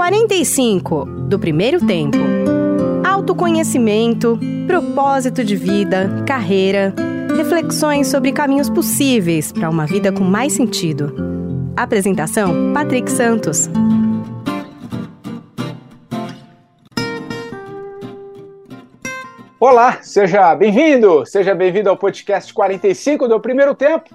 45 do primeiro tempo. Autoconhecimento, propósito de vida, carreira, reflexões sobre caminhos possíveis para uma vida com mais sentido. Apresentação: Patrick Santos. Olá, seja bem-vindo, seja bem-vindo ao podcast 45 do Primeiro Tempo.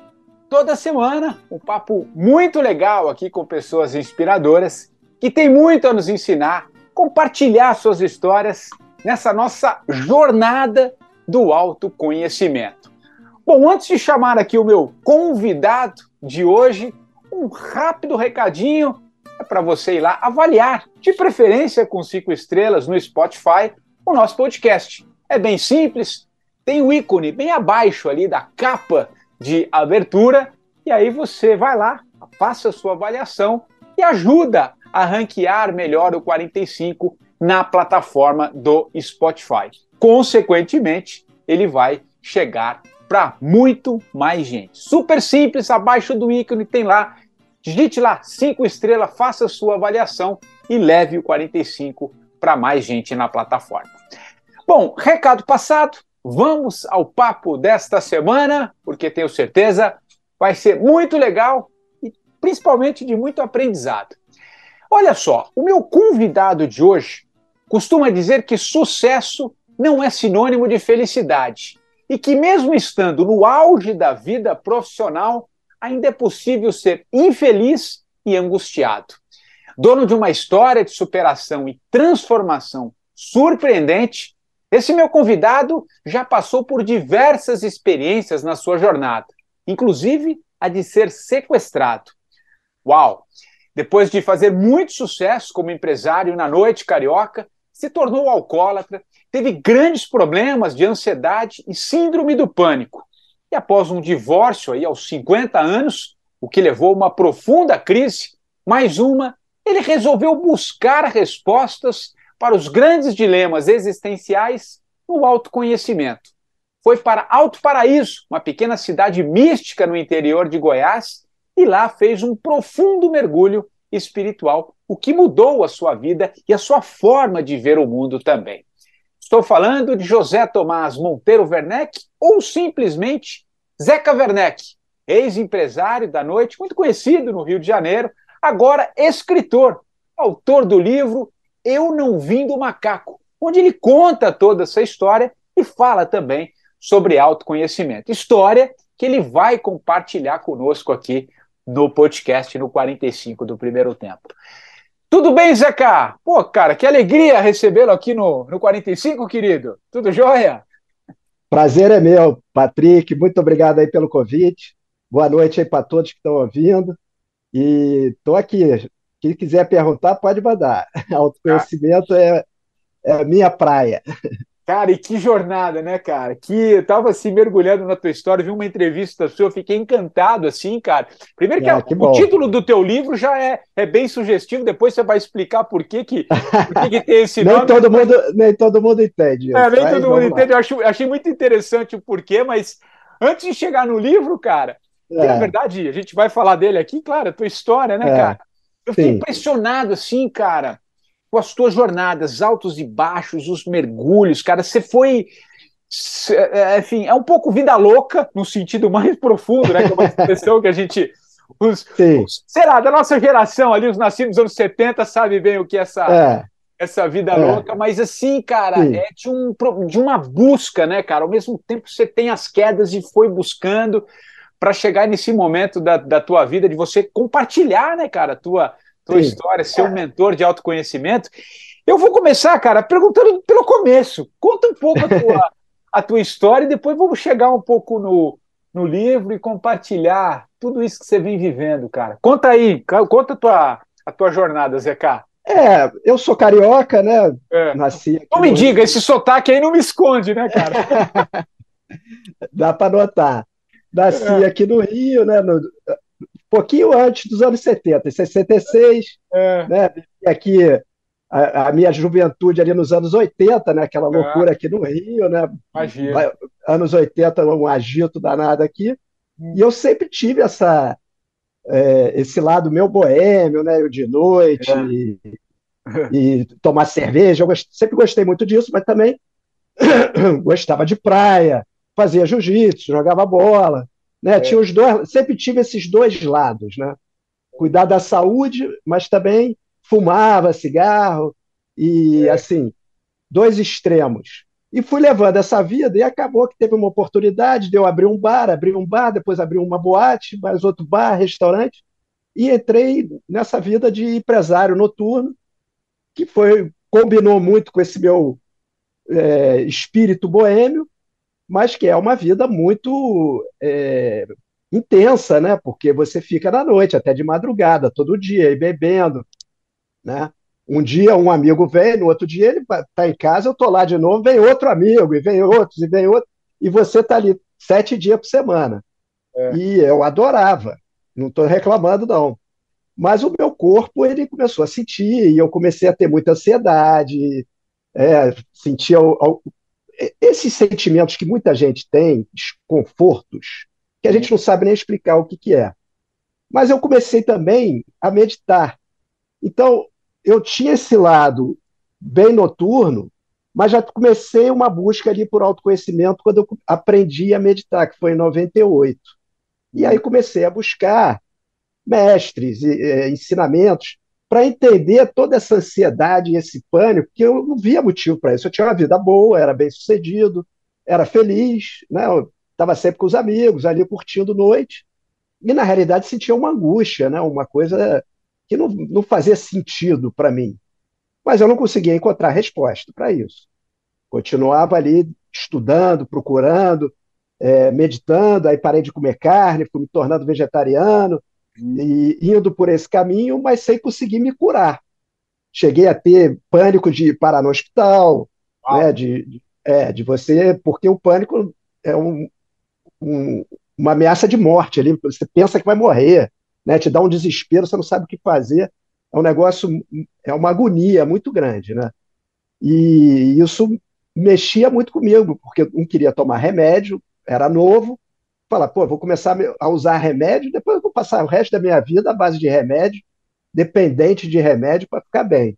Toda semana, um papo muito legal aqui com pessoas inspiradoras que têm muito a nos ensinar, compartilhar suas histórias nessa nossa jornada do autoconhecimento. Bom, antes de chamar aqui o meu convidado de hoje, um rápido recadinho é para você ir lá avaliar, de preferência com cinco estrelas no Spotify, o nosso podcast. É bem simples, tem o um ícone bem abaixo ali da capa de abertura, e aí você vai lá, faça a sua avaliação e ajuda a ranquear melhor o 45 na plataforma do Spotify. Consequentemente, ele vai chegar para muito mais gente. Super simples, abaixo do ícone tem lá, digite lá cinco estrelas, faça sua avaliação e leve o 45 para mais gente na plataforma. Bom, recado passado, vamos ao papo desta semana, porque tenho certeza vai ser muito legal e principalmente de muito aprendizado. Olha só, o meu convidado de hoje costuma dizer que sucesso não é sinônimo de felicidade e que, mesmo estando no auge da vida profissional, ainda é possível ser infeliz e angustiado. Dono de uma história de superação e transformação surpreendente, esse meu convidado já passou por diversas experiências na sua jornada, inclusive a de ser sequestrado. Uau! Depois de fazer muito sucesso como empresário na noite carioca, se tornou alcoólatra, teve grandes problemas de ansiedade e síndrome do pânico. E após um divórcio aí aos 50 anos, o que levou a uma profunda crise, mais uma, ele resolveu buscar respostas para os grandes dilemas existenciais no autoconhecimento. Foi para Alto Paraíso, uma pequena cidade mística no interior de Goiás, e lá fez um profundo mergulho espiritual, o que mudou a sua vida e a sua forma de ver o mundo também. Estou falando de José Tomás Monteiro Werneck, ou simplesmente Zeca Werneck, ex-empresário da noite, muito conhecido no Rio de Janeiro, agora escritor, autor do livro eu Não Vim do Macaco, onde ele conta toda essa história e fala também sobre autoconhecimento. História que ele vai compartilhar conosco aqui no podcast no 45 do primeiro tempo. Tudo bem, Zeca? Pô, cara, que alegria recebê-lo aqui no, no 45, querido. Tudo jóia? Prazer é meu, Patrick. Muito obrigado aí pelo convite. Boa noite aí para todos que estão ouvindo. E estou aqui quem quiser perguntar, pode mandar. Autoconhecimento é, é minha praia. Cara, e que jornada, né, cara? Que eu tava assim mergulhando na tua história, vi uma entrevista sua, fiquei encantado assim, cara. Primeiro que, ah, que o título do teu livro já é, é bem sugestivo, depois você vai explicar por que que, por que, que tem esse nem nome. Todo mundo, nem todo mundo entende. É, nem todo mundo lá. entende. Eu acho, achei muito interessante o porquê, mas antes de chegar no livro, cara, é. que na verdade a gente vai falar dele aqui, claro, a tua história, né, é. cara? Eu fiquei Sim. impressionado, assim, cara, as tuas jornadas, altos e baixos, os mergulhos, cara. Você foi. É, enfim, é um pouco vida louca, no sentido mais profundo, né? Que é uma expressão que a gente. Os, os, sei lá, da nossa geração ali, os nascidos nos anos 70, sabe bem o que é essa. É essa vida é. louca, mas assim, cara, Sim. é de, um, de uma busca, né, cara? Ao mesmo tempo você tem as quedas e foi buscando para chegar nesse momento da, da tua vida, de você compartilhar, né, cara, a tua, tua história, ser um mentor de autoconhecimento. Eu vou começar, cara, perguntando pelo começo. Conta um pouco a tua, a tua história e depois vamos chegar um pouco no, no livro e compartilhar tudo isso que você vem vivendo, cara. Conta aí, conta a tua, a tua jornada, Zeca. É, eu sou carioca, né? É. Nasci aqui não me no... diga, esse sotaque aí não me esconde, né, cara? Dá para notar. Nasci é. aqui no Rio, né? No, pouquinho antes dos anos 70, em 66, é. né? Aqui a, a, minha juventude ali nos anos 80, né? Aquela é. loucura aqui no Rio, né? Imagina. Anos 80, um agito danado aqui. Hum. E eu sempre tive essa, é, esse lado meu boêmio, né? De noite. É. E, e tomar cerveja. Eu sempre gostei muito disso, mas também gostava de praia, fazia jiu-jitsu, jogava bola. Né? É. Tinha os dois, sempre tive esses dois lados, né? Cuidar da saúde, mas também fumava cigarro e é. assim, dois extremos. E fui levando essa vida e acabou que teve uma oportunidade de eu abrir um bar, abrir um bar, depois abrir uma boate, mais outro bar, restaurante, e entrei nessa vida de empresário noturno, que foi combinou muito com esse meu é, espírito boêmio, mas que é uma vida muito é, intensa, né? Porque você fica na noite, até de madrugada, todo dia, e bebendo, né? Um dia um amigo vem, no outro dia ele está em casa, eu estou lá de novo, vem outro amigo, e vem outros, e vem outro, e você está ali sete dias por semana. É. E eu adorava, não estou reclamando, não. Mas o meu corpo ele começou a sentir, e eu comecei a ter muita ansiedade, é, sentia esses sentimentos que muita gente tem, desconfortos, que a gente não sabe nem explicar o que, que é. Mas eu comecei também a meditar. Então, eu tinha esse lado bem noturno, mas já comecei uma busca ali por autoconhecimento quando eu aprendi a meditar, que foi em 98. E aí comecei a buscar mestres, e, ensinamentos, para entender toda essa ansiedade e esse pânico, que eu não via motivo para isso. Eu tinha uma vida boa, era bem sucedido, era feliz, né? estava sempre com os amigos, ali curtindo noite, e na realidade sentia uma angústia, né? uma coisa que não, não fazia sentido para mim. Mas eu não conseguia encontrar resposta para isso. Continuava ali estudando, procurando, é, meditando, aí parei de comer carne, fui me tornando vegetariano, e indo por esse caminho, mas sem conseguir me curar. Cheguei a ter pânico de parar no hospital, né, de, é, de você, porque o pânico é um, um, uma ameaça de morte ali, você pensa que vai morrer, né, te dá um desespero, você não sabe o que fazer, é um negócio, é uma agonia muito grande, né? E isso mexia muito comigo, porque não queria tomar remédio, era novo, falar, pô, vou começar a usar remédio, depois eu vou passar o resto da minha vida à base de remédio, dependente de remédio para ficar bem.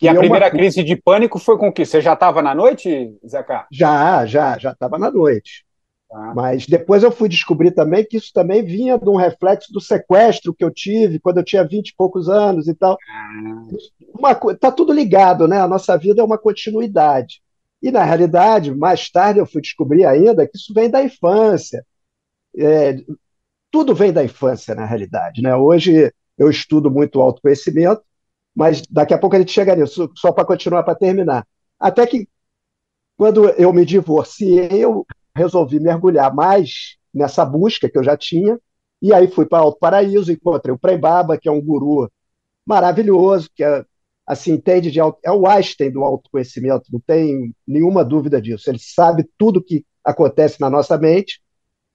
E, e a é primeira uma... crise de pânico foi com que? Você já estava na noite, Zeca? Já, já, já estava na noite. Ah. Mas depois eu fui descobrir também que isso também vinha de um reflexo do sequestro que eu tive quando eu tinha vinte e poucos anos e tal. Ah. Uma, tá tudo ligado, né? A nossa vida é uma continuidade. E, na realidade, mais tarde eu fui descobrir ainda que isso vem da infância. É, tudo vem da infância, na realidade. Né? Hoje eu estudo muito autoconhecimento, mas daqui a pouco a gente chega nisso, só para continuar, para terminar. Até que, quando eu me divorciei, eu resolvi mergulhar mais nessa busca que eu já tinha, e aí fui para Alto Paraíso, encontrei o Prembaba, que é um guru maravilhoso, que é, assim, entende de é o Einstein do autoconhecimento, não tem nenhuma dúvida disso. Ele sabe tudo que acontece na nossa mente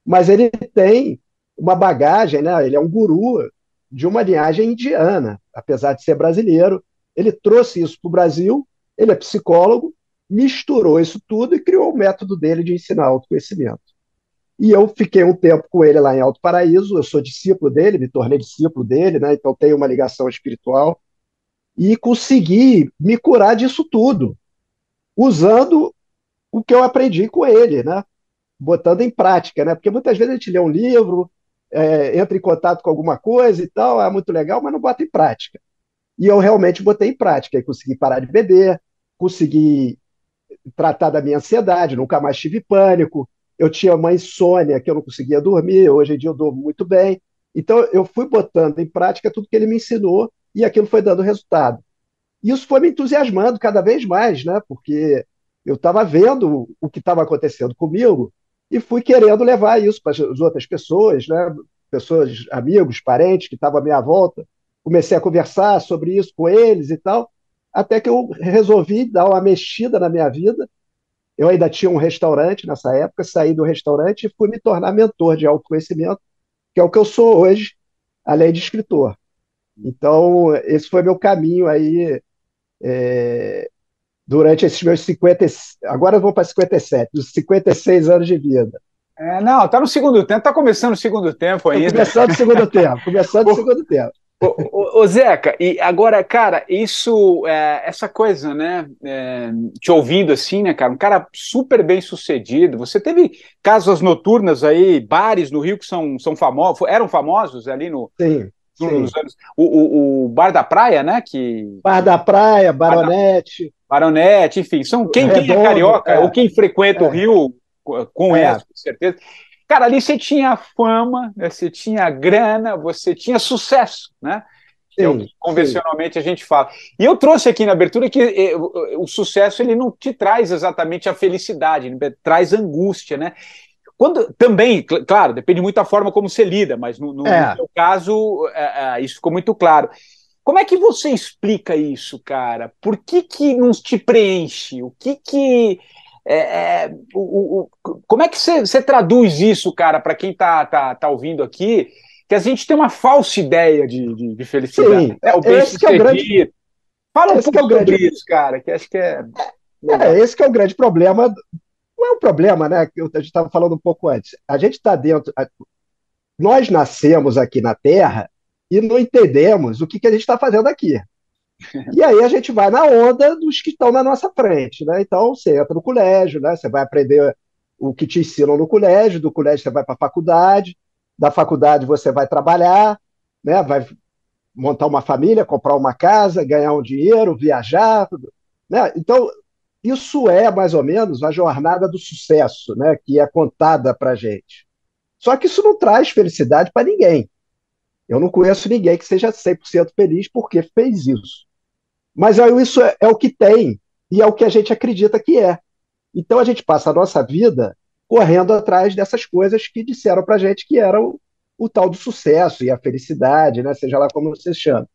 mas ele tem uma bagagem, né? ele é um guru de uma linhagem indiana, apesar de ser brasileiro. Ele trouxe isso para o Brasil, ele é psicólogo, misturou isso tudo e criou o método dele de ensinar autoconhecimento. E eu fiquei um tempo com ele lá em Alto Paraíso, eu sou discípulo dele, me tornei discípulo dele, né? então tenho uma ligação espiritual, e consegui me curar disso tudo, usando o que eu aprendi com ele, né? Botando em prática, né? Porque muitas vezes a gente lê um livro, é, entra em contato com alguma coisa e tal, é muito legal, mas não bota em prática. E eu realmente botei em prática, e consegui parar de beber, consegui tratar da minha ansiedade, nunca mais tive pânico. Eu tinha uma insônia que eu não conseguia dormir, hoje em dia eu durmo muito bem. Então eu fui botando em prática tudo que ele me ensinou e aquilo foi dando resultado. Isso foi me entusiasmando cada vez mais, né? Porque eu estava vendo o que estava acontecendo comigo e fui querendo levar isso para as outras pessoas, né? pessoas, amigos, parentes que estavam à minha volta. Comecei a conversar sobre isso com eles e tal, até que eu resolvi dar uma mexida na minha vida. Eu ainda tinha um restaurante nessa época, saí do restaurante e fui me tornar mentor de autoconhecimento, que é o que eu sou hoje, além de escritor. Então, esse foi meu caminho aí é, durante esses meus 50, agora eu vou para 57, dos 56 anos de vida. É, não, está no segundo tempo, está começando o segundo tempo ainda. Começando o segundo tempo, começando o segundo tempo. ô, ô, Zeca, e agora, cara, isso, é, essa coisa, né, é, te ouvindo assim, né, cara, um cara super bem sucedido, você teve casas noturnas aí, bares no Rio que são, são famosos, eram famosos ali no... Sim. O, o, o, Bar da Praia, né? Que... Bar da Praia, Baronete. Baronete, enfim, são quem, Redondo, quem é carioca é. ou quem frequenta é. o Rio conhece, é. com certeza. Cara, ali você tinha fama, né? você tinha grana, você tinha sucesso, né? Sim, é o que convencionalmente sim. a gente fala. E eu trouxe aqui na abertura que eh, o sucesso ele não te traz exatamente a felicidade, ele traz angústia, né? Quando, também, claro, depende muito da forma como você lida, mas no, no, é. no seu caso, é, é, isso ficou muito claro. Como é que você explica isso, cara? Por que, que não te preenche? O que que é, é, o, o, como é que você traduz isso, cara, para quem está tá, tá ouvindo aqui? Que a gente tem uma falsa ideia de, de, de felicidade. Sim, é o bem esse que é o grande... Fala um pouco é sobre grande... isso, cara, que acho que é. É, esse que é o grande problema. Não é um problema, né? Que a gente estava falando um pouco antes. A gente está dentro. Nós nascemos aqui na Terra e não entendemos o que, que a gente está fazendo aqui. E aí a gente vai na onda dos que estão na nossa frente, né? Então você entra no colégio, né? Você vai aprender o que te ensinam no colégio, do colégio você vai para a faculdade, da faculdade você vai trabalhar, né? Vai montar uma família, comprar uma casa, ganhar um dinheiro, viajar, né? Então isso é mais ou menos a jornada do sucesso, né? Que é contada para gente. Só que isso não traz felicidade para ninguém. Eu não conheço ninguém que seja 100% feliz porque fez isso. Mas isso é, é o que tem e é o que a gente acredita que é. Então a gente passa a nossa vida correndo atrás dessas coisas que disseram para gente que eram o tal do sucesso e a felicidade, né? seja lá como você chama.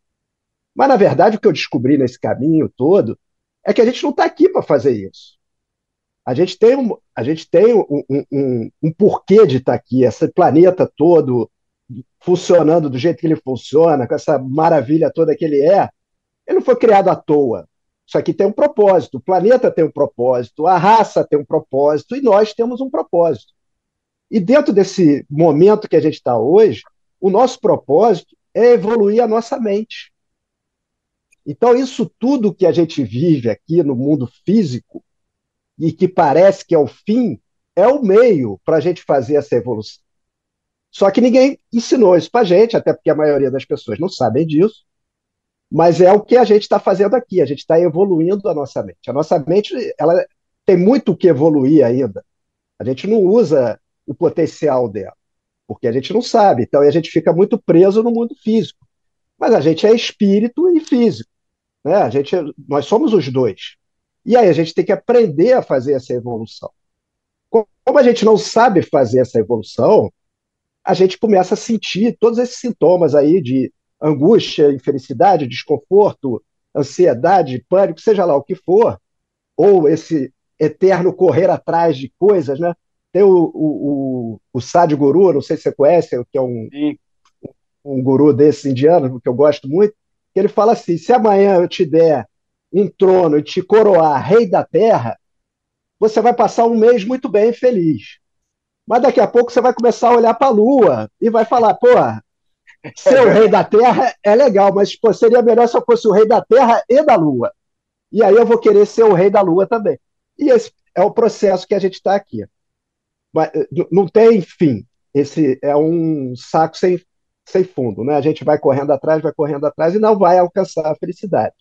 Mas, na verdade, o que eu descobri nesse caminho todo é que a gente não está aqui para fazer isso. A gente tem, um, a gente tem um, um, um porquê de estar tá aqui, esse planeta todo funcionando do jeito que ele funciona, com essa maravilha toda que ele é, ele não foi criado à toa. Isso aqui tem um propósito, o planeta tem um propósito, a raça tem um propósito e nós temos um propósito. E dentro desse momento que a gente está hoje, o nosso propósito é evoluir a nossa mente. Então, isso tudo que a gente vive aqui no mundo físico e que parece que é o fim, é o meio para a gente fazer essa evolução. Só que ninguém ensinou isso para a gente, até porque a maioria das pessoas não sabem disso. Mas é o que a gente está fazendo aqui, a gente está evoluindo a nossa mente. A nossa mente ela tem muito o que evoluir ainda. A gente não usa o potencial dela, porque a gente não sabe. Então a gente fica muito preso no mundo físico. Mas a gente é espírito e físico. Né? A gente, nós somos os dois. E aí a gente tem que aprender a fazer essa evolução. Como a gente não sabe fazer essa evolução, a gente começa a sentir todos esses sintomas aí de angústia, infelicidade, desconforto, ansiedade, pânico, seja lá o que for, ou esse eterno correr atrás de coisas, né? Tem o, o, o, o Sadhguru, não sei se você conhece, que é um, um guru desse indiano, que eu gosto muito, que ele fala assim, se amanhã eu te der um trono e te coroar rei da terra, você vai passar um mês muito bem feliz. Mas daqui a pouco você vai começar a olhar para a lua e vai falar, pô, Ser o rei da Terra é legal, mas pô, seria melhor se eu fosse o rei da Terra e da Lua. E aí eu vou querer ser o rei da Lua também. E esse é o processo que a gente está aqui. Mas, eh, não tem fim. Esse é um saco sem, sem fundo. Né? A gente vai correndo atrás, vai correndo atrás e não vai alcançar a felicidade.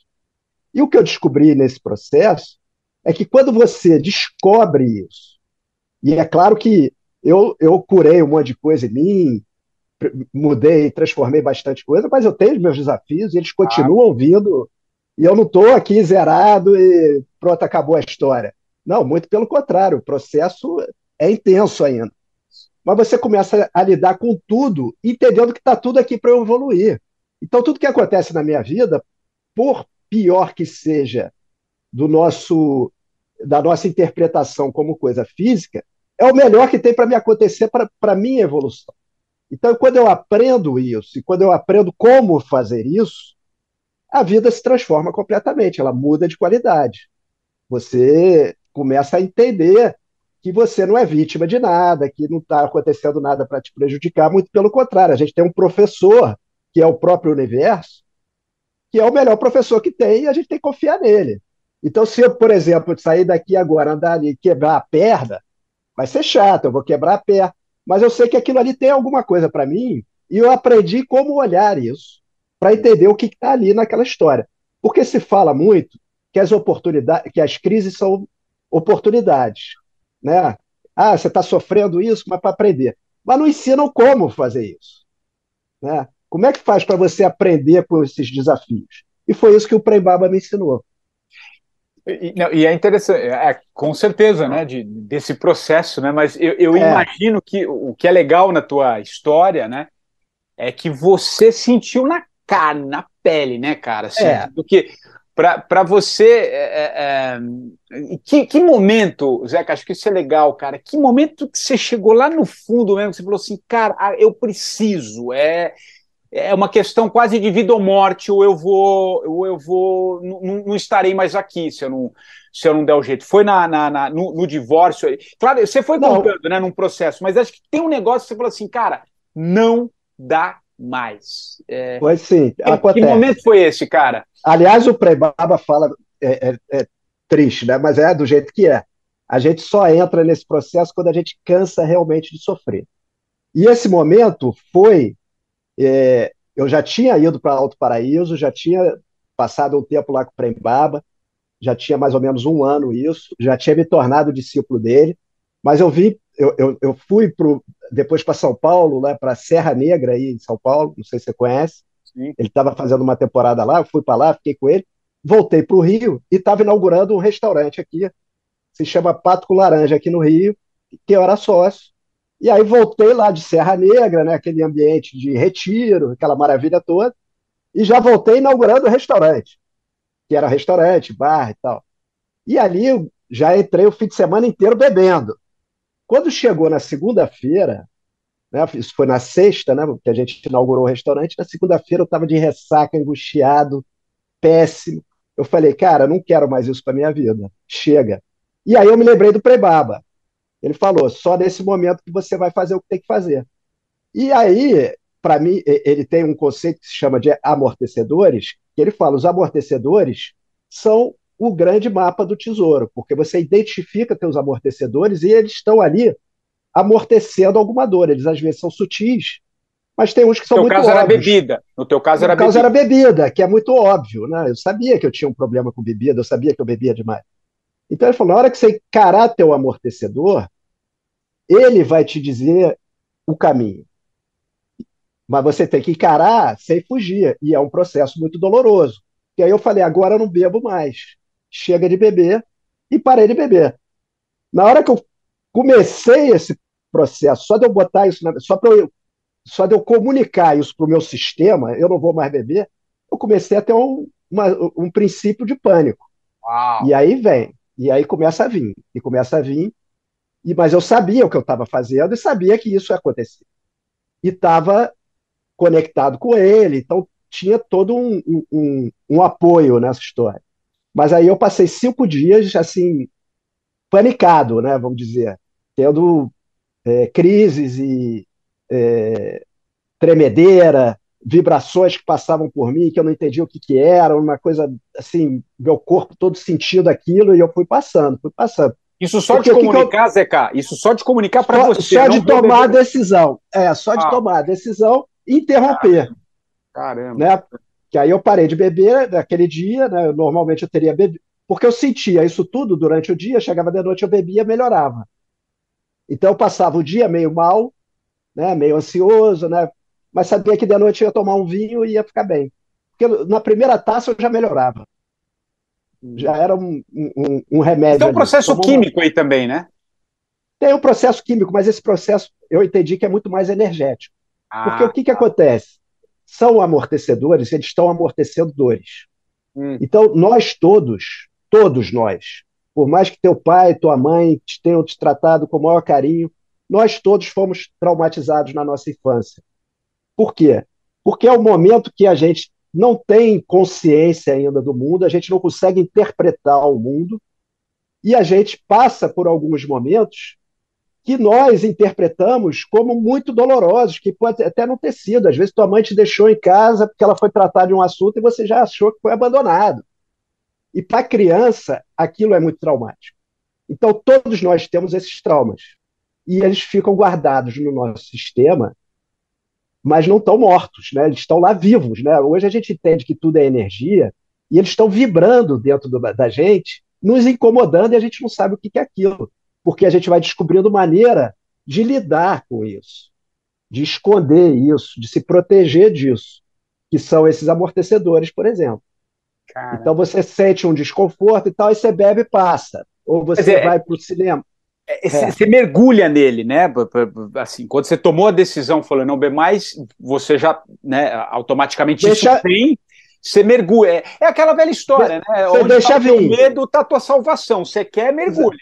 E o que eu descobri nesse processo é que quando você descobre isso, e é claro que eu, eu curei um monte de coisa em mim, mudei, transformei bastante coisa, mas eu tenho meus desafios e eles continuam ah. vindo. E eu não estou aqui zerado e pronto, acabou a história. Não, muito pelo contrário, o processo é intenso ainda. Mas você começa a lidar com tudo, entendendo que está tudo aqui para eu evoluir. Então, tudo que acontece na minha vida, por pior que seja do nosso da nossa interpretação como coisa física, é o melhor que tem para me acontecer para a minha evolução. Então, quando eu aprendo isso, e quando eu aprendo como fazer isso, a vida se transforma completamente, ela muda de qualidade. Você começa a entender que você não é vítima de nada, que não está acontecendo nada para te prejudicar, muito pelo contrário, a gente tem um professor que é o próprio universo, que é o melhor professor que tem e a gente tem que confiar nele. Então, se eu, por exemplo, sair daqui agora, andar ali e quebrar a perna, vai ser chato, eu vou quebrar a perna. Mas eu sei que aquilo ali tem alguma coisa para mim e eu aprendi como olhar isso para entender o que está ali naquela história. Porque se fala muito que as oportunidades, que as crises são oportunidades, né? Ah, você está sofrendo isso, mas para aprender. Mas não ensinam como fazer isso, né? Como é que faz para você aprender com esses desafios? E foi isso que o Prembaba me ensinou. E, não, e é interessante, é, com certeza, né, de, desse processo, né, mas eu, eu é. imagino que o que é legal na tua história, né, é que você sentiu na carne, na pele, né, cara? Assim, é. Porque para você, é, é, é, que, que momento, Zeca, acho que isso é legal, cara, que momento que você chegou lá no fundo mesmo, que você falou assim, cara, ah, eu preciso, é é uma questão quase de vida ou morte, ou eu vou, ou eu vou, não, não estarei mais aqui se eu não, se eu não der o jeito. Foi na, na, na no, no, divórcio. Claro, você foi contando, né, num processo, mas acho que tem um negócio que você falou assim, cara, não dá mais. É, pois sim, que, acontece. Que momento foi esse, cara? Aliás, o Prebaba fala, é, é, é triste, né, mas é do jeito que é. A gente só entra nesse processo quando a gente cansa realmente de sofrer. E esse momento foi é, eu já tinha ido para Alto Paraíso, já tinha passado um tempo lá com o Prembaba, já tinha mais ou menos um ano isso, já tinha me tornado discípulo dele, mas eu vi, eu, eu, eu fui pro, depois para São Paulo, né, para Serra Negra aí em São Paulo, não sei se você conhece, Sim. ele estava fazendo uma temporada lá, eu fui para lá, fiquei com ele, voltei para o Rio e estava inaugurando um restaurante aqui, se chama Pato com Laranja aqui no Rio, que eu era sócio, e aí voltei lá de Serra Negra, né, aquele ambiente de retiro, aquela maravilha toda, e já voltei inaugurando o restaurante, que era restaurante, bar e tal. E ali já entrei o fim de semana inteiro bebendo. Quando chegou na segunda-feira, né, isso foi na sexta, né, que a gente inaugurou o restaurante, na segunda-feira eu estava de ressaca, angustiado, péssimo. Eu falei, cara, não quero mais isso para minha vida, chega. E aí eu me lembrei do Prebaba. Ele falou: só nesse momento que você vai fazer o que tem que fazer. E aí, para mim, ele tem um conceito que se chama de amortecedores, que ele fala: os amortecedores são o grande mapa do tesouro, porque você identifica seus amortecedores e eles estão ali amortecendo alguma dor. Eles às vezes são sutis, mas tem uns que são muito óbvios. No teu caso era bebida. No teu caso era no caso bebida. era bebida, que é muito óbvio. Né? Eu sabia que eu tinha um problema com bebida, eu sabia que eu bebia demais. Então ele falou: na hora que você encarar teu amortecedor, ele vai te dizer o caminho. Mas você tem que encarar sem fugir. E é um processo muito doloroso. E aí eu falei: agora eu não bebo mais. Chega de beber. E parei de beber. Na hora que eu comecei esse processo, só de eu botar isso, na, só, eu, só de eu comunicar isso para o meu sistema, eu não vou mais beber, eu comecei a ter um, uma, um princípio de pânico. Uau. E aí vem. E aí começa a vir, e começa a vir, e, mas eu sabia o que eu estava fazendo e sabia que isso ia acontecer. E estava conectado com ele, então tinha todo um, um, um, apoio nessa história. Mas aí eu passei cinco dias, assim, panicado, né, vamos dizer, tendo é, crises e é, tremedeira, vibrações que passavam por mim que eu não entendia o que, que era, uma coisa assim, meu corpo todo sentindo aquilo e eu fui passando, fui passando. Isso só Porque de comunicar, eu... Zeca, isso só de comunicar para você. Só de tomar a decisão. É, só de ah. tomar a decisão e interromper. Caramba. Né? Que aí eu parei de beber naquele dia, né? Normalmente eu teria bebido. Porque eu sentia isso tudo durante o dia, chegava de noite, eu bebia, melhorava. Então eu passava o dia meio mal, né? meio ansioso, né? mas sabia que de noite eu ia tomar um vinho e ia ficar bem. Porque na primeira taça eu já melhorava. Já era um, um, um remédio. Tem um processo ali. químico aí também, né? Tem um processo químico, mas esse processo eu entendi que é muito mais energético. Ah, Porque o que, que tá. acontece? São amortecedores, eles estão amortecendo dores. Hum. Então, nós todos, todos nós, por mais que teu pai, tua mãe te tenham te tratado com o maior carinho, nós todos fomos traumatizados na nossa infância. Por quê? Porque é o momento que a gente não tem consciência ainda do mundo, a gente não consegue interpretar o mundo, e a gente passa por alguns momentos que nós interpretamos como muito dolorosos, que pode até não ter sido. Às vezes tua mãe te deixou em casa porque ela foi tratar de um assunto e você já achou que foi abandonado. E para a criança, aquilo é muito traumático. Então, todos nós temos esses traumas. E eles ficam guardados no nosso sistema, mas não estão mortos, né? eles estão lá vivos. Né? Hoje a gente entende que tudo é energia, e eles estão vibrando dentro do, da gente, nos incomodando, e a gente não sabe o que é aquilo porque a gente vai descobrindo maneira de lidar com isso, de esconder isso, de se proteger disso, que são esses amortecedores, por exemplo. Cara. Então você sente um desconforto e tal, e você bebe e passa. Ou você é, vai para o cinema. É, é. Você mergulha nele, né? Assim, quando você tomou a decisão, falou não beber mais, você já, né, automaticamente Deixa... isso tem você mergulha. É, é, aquela velha história, né? Você Onde deixa tá vir. medo tá a tua salvação. Você quer, mergulha.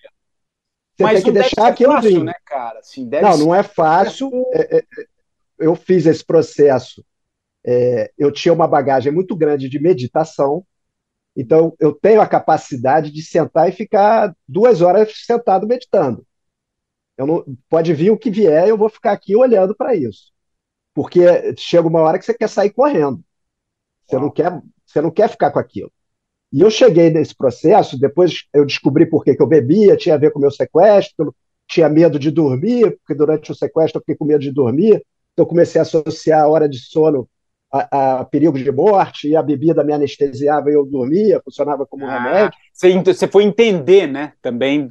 Você Mas tem que deixar aquilo fácil, vir. Né, cara? Assim, não, não é fácil. É, é, é, eu fiz esse processo. É, eu tinha uma bagagem muito grande de meditação, então eu tenho a capacidade de sentar e ficar duas horas sentado meditando. Eu não, pode vir o que vier, eu vou ficar aqui olhando para isso, porque chega uma hora que você quer sair correndo. Você não quer, você não quer ficar com aquilo. E eu cheguei nesse processo, depois eu descobri por que, que eu bebia, tinha a ver com o meu sequestro, tinha medo de dormir, porque durante o sequestro eu fiquei com medo de dormir, então eu comecei a associar a hora de sono a, a perigo de morte, e a bebida me anestesiava e eu dormia, funcionava como ah, remédio. Você, você foi entender, né, também,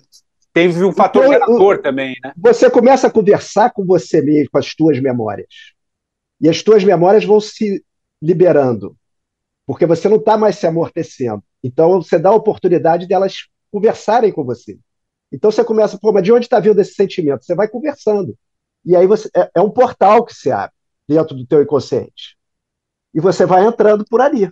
teve um fator então, gerador também, né? Você começa a conversar com você mesmo, com as tuas memórias, e as tuas memórias vão se liberando, porque você não está mais se amortecendo. Então, você dá a oportunidade delas conversarem com você. Então, você começa, pô, mas de onde está vindo esse sentimento? Você vai conversando. E aí você, é, é um portal que se abre dentro do teu inconsciente. E você vai entrando por ali.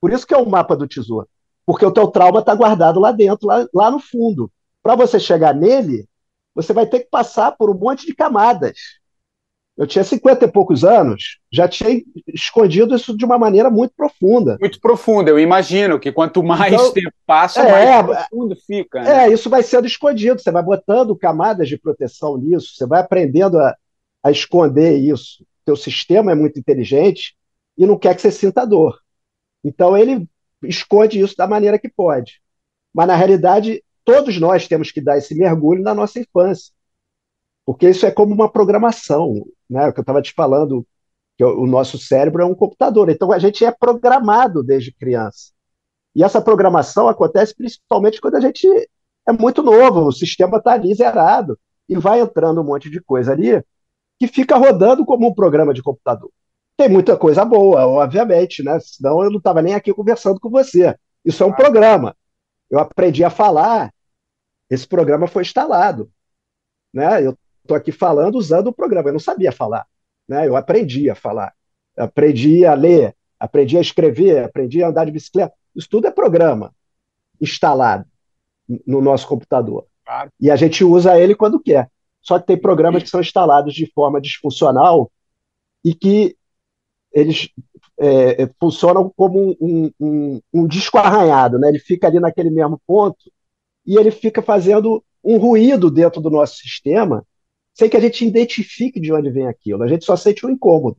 Por isso que é o mapa do tesouro. Porque o teu trauma está guardado lá dentro, lá, lá no fundo. Para você chegar nele, você vai ter que passar por um monte de camadas. Eu tinha 50 e poucos anos, já tinha escondido isso de uma maneira muito profunda. Muito profunda, eu imagino que quanto mais então, tempo passa, é, mais profundo fica. Né? É, isso vai sendo escondido, você vai botando camadas de proteção nisso, você vai aprendendo a, a esconder isso. Teu sistema é muito inteligente e não quer que você sinta dor. Então ele esconde isso da maneira que pode. Mas na realidade, todos nós temos que dar esse mergulho na nossa infância. Porque isso é como uma programação né? O que eu estava te falando, que o nosso cérebro é um computador. Então a gente é programado desde criança. E essa programação acontece principalmente quando a gente é muito novo, o sistema está ali zerado e vai entrando um monte de coisa ali que fica rodando como um programa de computador. Tem muita coisa boa, obviamente, né? Senão eu não estava nem aqui conversando com você. Isso é um programa. Eu aprendi a falar, esse programa foi instalado. Né? Eu estou aqui falando usando o programa. Eu não sabia falar, né? Eu aprendi a falar, aprendi a ler, aprendi a escrever, aprendi a andar de bicicleta. Isso tudo é programa instalado no nosso computador. Claro. E a gente usa ele quando quer. Só que tem programas que são instalados de forma disfuncional e que eles é, é funcionam como um, um, um disco arranhado, né? Ele fica ali naquele mesmo ponto e ele fica fazendo um ruído dentro do nosso sistema sem que a gente identifique de onde vem aquilo. A gente só sente um incômodo.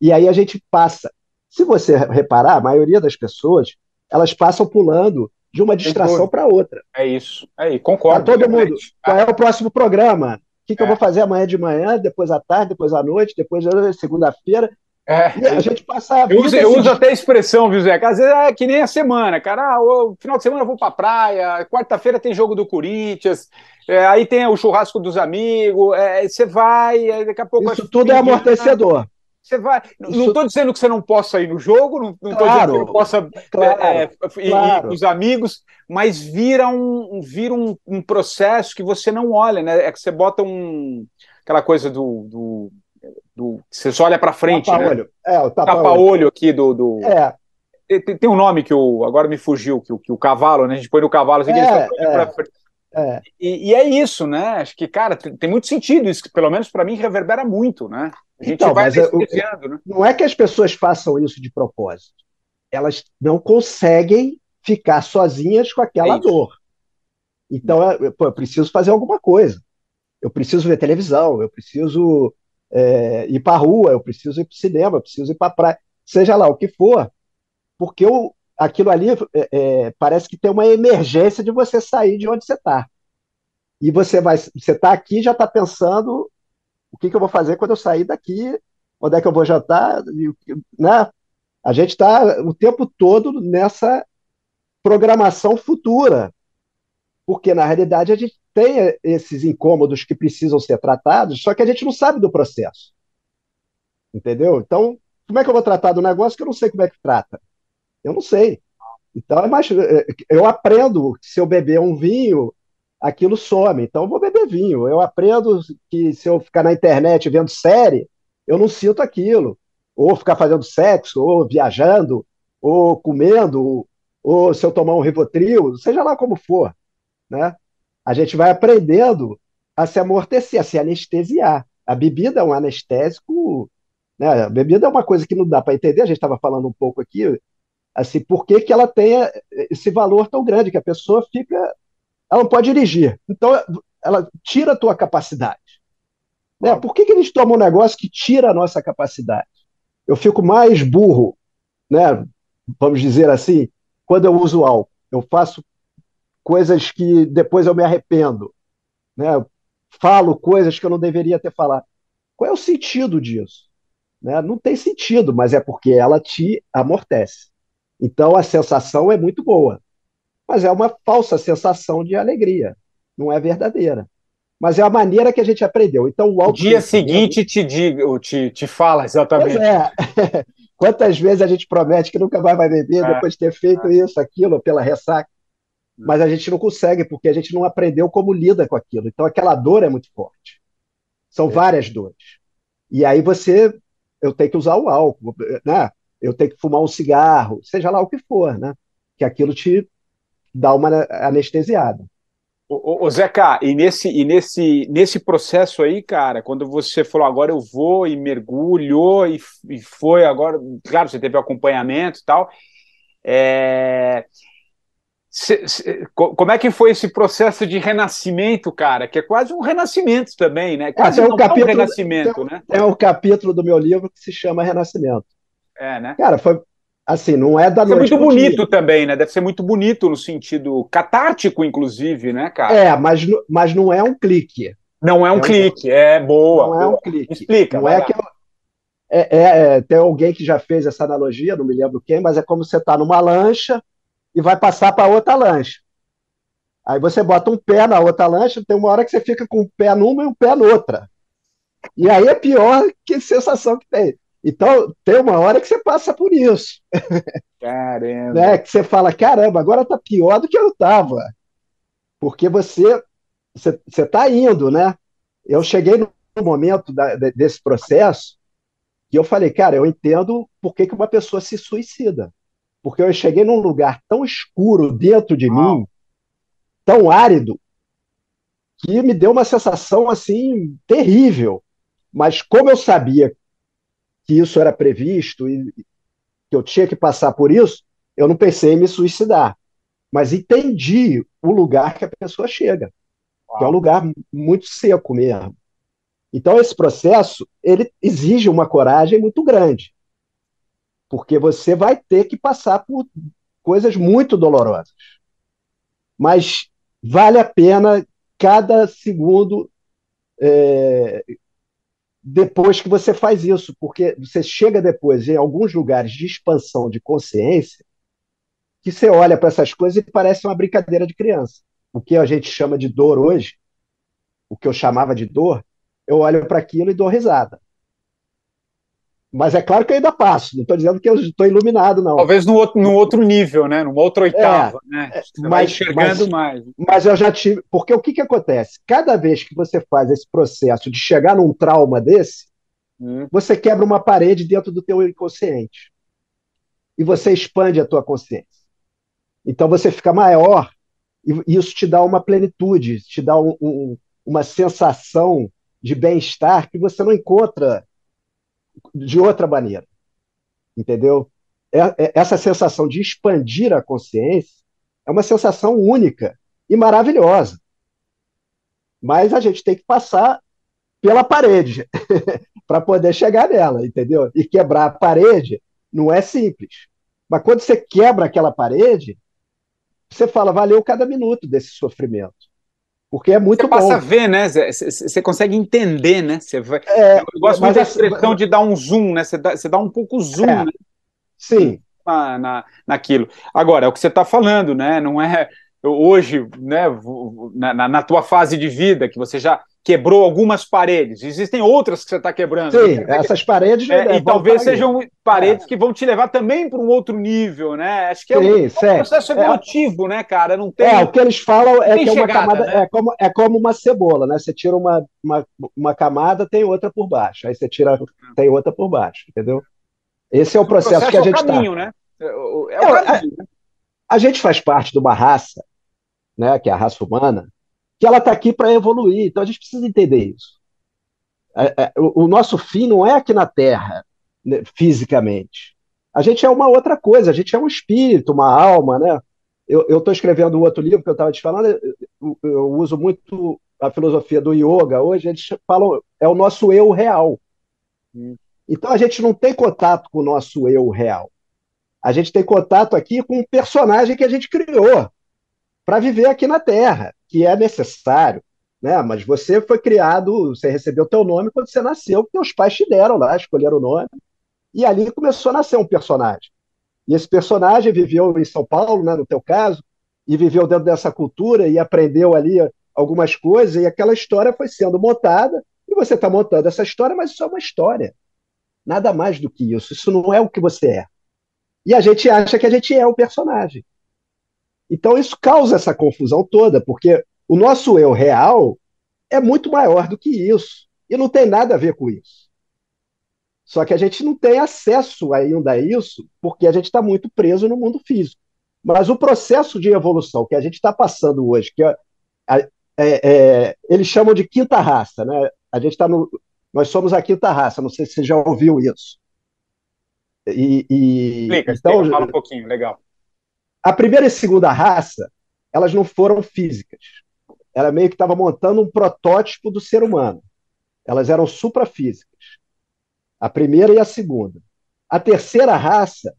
E aí a gente passa. Se você reparar, a maioria das pessoas, elas passam pulando de uma distração para outra. É isso. Aí, concordo. Tá todo mundo. Qual é o próximo programa? O que, que é. eu vou fazer amanhã de manhã, depois à tarde, depois à noite, depois segunda-feira? É, a gente passa a. Eu uso, eu assim, uso até a expressão, viu, Zé? Às vezes é que nem a semana, cara. Ah, o final de semana eu vou pra praia, quarta-feira tem jogo do Corinthians, é, aí tem o churrasco dos amigos, é, você vai, daqui a pouco. Isso tudo é amortecedor. Você vai. Isso... Não estou dizendo que você não possa ir no jogo, não estou claro, dizendo que você não possa claro, é, ir, claro. ir, com os amigos, mas vira um, vira um, um, processo que você não olha, né? É que você bota um aquela coisa do, do do você só olha para frente, tapa né? olho. É, o tapa, tapa olho. olho. aqui do, do... É. Tem, tem, um nome que o agora me fugiu que o, que o cavalo, né? A gente põe no cavalo assim, é, é, é. E, e, é isso, né? Acho que cara tem, tem muito sentido isso, que pelo menos para mim reverbera muito, né? A gente então, vai mas é, né? Não é que as pessoas façam isso de propósito, elas não conseguem ficar sozinhas com aquela é dor. Então, é, pô, eu preciso fazer alguma coisa. Eu preciso ver televisão, eu preciso é, ir para a rua, eu preciso ir para o cinema, eu preciso ir para a praia, seja lá o que for, porque eu, aquilo ali é, é, parece que tem uma emergência de você sair de onde você está. E você vai, você está aqui já está pensando o que, que, eu vou fazer quando eu sair daqui, onde é que eu vou jantar, né? A gente está o tempo todo nessa programação futura, porque na realidade a gente tem esses incômodos que precisam ser tratados, só que a gente não sabe do processo. Entendeu? Então, como é que eu vou tratar do negócio que eu não sei como é que trata? Eu não sei. Então, é mais, é, eu aprendo que se eu beber um vinho, aquilo some. Então, eu vou beber vinho. Eu aprendo que se eu ficar na internet vendo série, eu não sinto aquilo. Ou ficar fazendo sexo, ou viajando, ou comendo, ou se eu tomar um Rivotril, seja lá como for. Né? A gente vai aprendendo a se amortecer, a se anestesiar. A bebida é um anestésico. Né? A bebida é uma coisa que não dá para entender, a gente estava falando um pouco aqui, assim, por que, que ela tem esse valor tão grande, que a pessoa fica. Ela não pode dirigir. Então, ela tira a tua capacidade. Né? Por que, que eles tomam um negócio que tira a nossa capacidade? Eu fico mais burro, né? vamos dizer assim, quando eu uso álcool. Eu faço coisas que depois eu me arrependo, né? Falo coisas que eu não deveria ter falado. Qual é o sentido disso? Né? Não tem sentido, mas é porque ela te amortece. Então a sensação é muito boa, mas é uma falsa sensação de alegria, não é verdadeira. Mas é a maneira que a gente aprendeu. Então o, dia seguinte te diga, te, te fala exatamente. Pois é. Quantas vezes a gente promete que nunca mais vai beber é. depois de ter feito é. isso, aquilo, pela ressaca mas a gente não consegue, porque a gente não aprendeu como lida com aquilo. Então aquela dor é muito forte. São é. várias dores. E aí você, eu tenho que usar o álcool, né? Eu tenho que fumar um cigarro, seja lá o que for, né? Que aquilo te dá uma anestesiada. Ô, ô, Zeca, e nesse, e nesse, nesse processo aí, cara, quando você falou agora eu vou e mergulhou e, e foi agora, claro, você teve acompanhamento e tal, é, Cê, cê, como é que foi esse processo de renascimento, cara? Que é quase um renascimento também, né? Quase é, um, capítulo, um renascimento, né? É um capítulo do meu livro que se chama Renascimento. É, né? Cara, foi assim, não é da Deve noite. É muito bonito dia. também, né? Deve ser muito bonito no sentido catártico, inclusive, né, cara? É, mas, mas não é um clique. Não é um é clique, um... é boa. Não boa. é um clique. Explica. Não é lá. que eu... é, é, é, tem alguém que já fez essa analogia, não me lembro quem, mas é como você está numa lancha e vai passar para outra lancha. Aí você bota um pé na outra lancha, tem uma hora que você fica com um pé numa e um pé noutra. E aí é pior que sensação que tem. Então, tem uma hora que você passa por isso. Caramba. né? Que você fala, caramba, agora tá pior do que eu estava. Porque você você está indo, né? Eu cheguei no momento da, desse processo que eu falei, cara, eu entendo por que, que uma pessoa se suicida porque eu cheguei num lugar tão escuro dentro de mim, tão árido, que me deu uma sensação assim terrível. Mas como eu sabia que isso era previsto e que eu tinha que passar por isso, eu não pensei em me suicidar. Mas entendi o lugar que a pessoa chega, Uau. que é um lugar muito seco mesmo. Então esse processo ele exige uma coragem muito grande porque você vai ter que passar por coisas muito dolorosas. Mas vale a pena cada segundo é, depois que você faz isso, porque você chega depois em alguns lugares de expansão de consciência que você olha para essas coisas e parece uma brincadeira de criança. O que a gente chama de dor hoje, o que eu chamava de dor, eu olho para aquilo e dou risada. Mas é claro que eu ainda passo, não estou dizendo que eu estou iluminado, não. Talvez no outro, no outro nível, né? Numa outra oitava, é, né? É, você mas, enxergando mas, mais. Mas eu já tive. Porque o que, que acontece? Cada vez que você faz esse processo de chegar num trauma desse, hum. você quebra uma parede dentro do teu inconsciente. E você expande a tua consciência. Então você fica maior e isso te dá uma plenitude, te dá um, um, uma sensação de bem-estar que você não encontra de outra maneira. Entendeu? É, é, essa sensação de expandir a consciência é uma sensação única e maravilhosa. Mas a gente tem que passar pela parede para poder chegar nela, entendeu? E quebrar a parede não é simples. Mas quando você quebra aquela parede, você fala, valeu cada minuto desse sofrimento. Porque é muito você bom. Você passa a ver, né? Você consegue entender, né? Você vai... é, Eu gosto muito da expressão de dar um zoom, né? Você dá, você dá um pouco zoom, é, né? Sim. Na, na, naquilo. Agora, é o que você está falando, né? Não é hoje, né, na, na, tua fase de vida, que você já quebrou algumas paredes, existem outras que você está quebrando. Sim, né? essas paredes. É, e talvez sejam paredes é. que vão te levar também para um outro nível, né? Acho que é um, Sim, um processo é. evolutivo, né, cara? Não tem. É, o que eles falam é que é uma camada. Né? É, como, é como uma cebola, né? Você tira uma, uma, uma camada, tem outra por baixo. Aí você tira, tem outra por baixo, entendeu? Esse é o processo, o processo que a gente está. É o caminho, tá. né? É o, é o caminho, né? A gente faz parte de uma raça né, que é a raça humana, que ela está aqui para evoluir. Então a gente precisa entender isso. É, é, o, nosso fim não é aqui na Terra, né, fisicamente. A gente é uma outra coisa, a gente é um espírito, uma alma, né? Eu estou escrevendo um outro livro que eu estava te falando, eu, eu, uso muito a filosofia do yoga hoje, eles falam, é o nosso eu real. Hum. Então a gente não tem contato com o nosso eu real. A gente tem contato aqui com um personagem que a gente criou para viver aqui na Terra, que é necessário. Né? Mas você foi criado, você recebeu teu nome quando você nasceu, porque os pais te deram lá, escolheram o nome, e ali começou a nascer um personagem. E esse personagem viveu em São Paulo, né, no teu caso, e viveu dentro dessa cultura e aprendeu ali algumas coisas, e aquela história foi sendo montada, e você está montando essa história, mas isso é uma história. Nada mais do que isso. Isso não é o que você é. E a gente acha que a gente é o personagem. Então isso causa essa confusão toda, porque o nosso eu real é muito maior do que isso. E não tem nada a ver com isso. Só que a gente não tem acesso ainda a isso, porque a gente está muito preso no mundo físico. Mas o processo de evolução que a gente está passando hoje, que é, é, é, eles chamam de quinta raça, né? A gente está no. Nós somos a quinta raça, não sei se você já ouviu isso. E, e explica, então, explica, fala um pouquinho, legal. A primeira e segunda raça, elas não foram físicas. Ela meio que estava montando um protótipo do ser humano. Elas eram suprafísicas. A primeira e a segunda. A terceira raça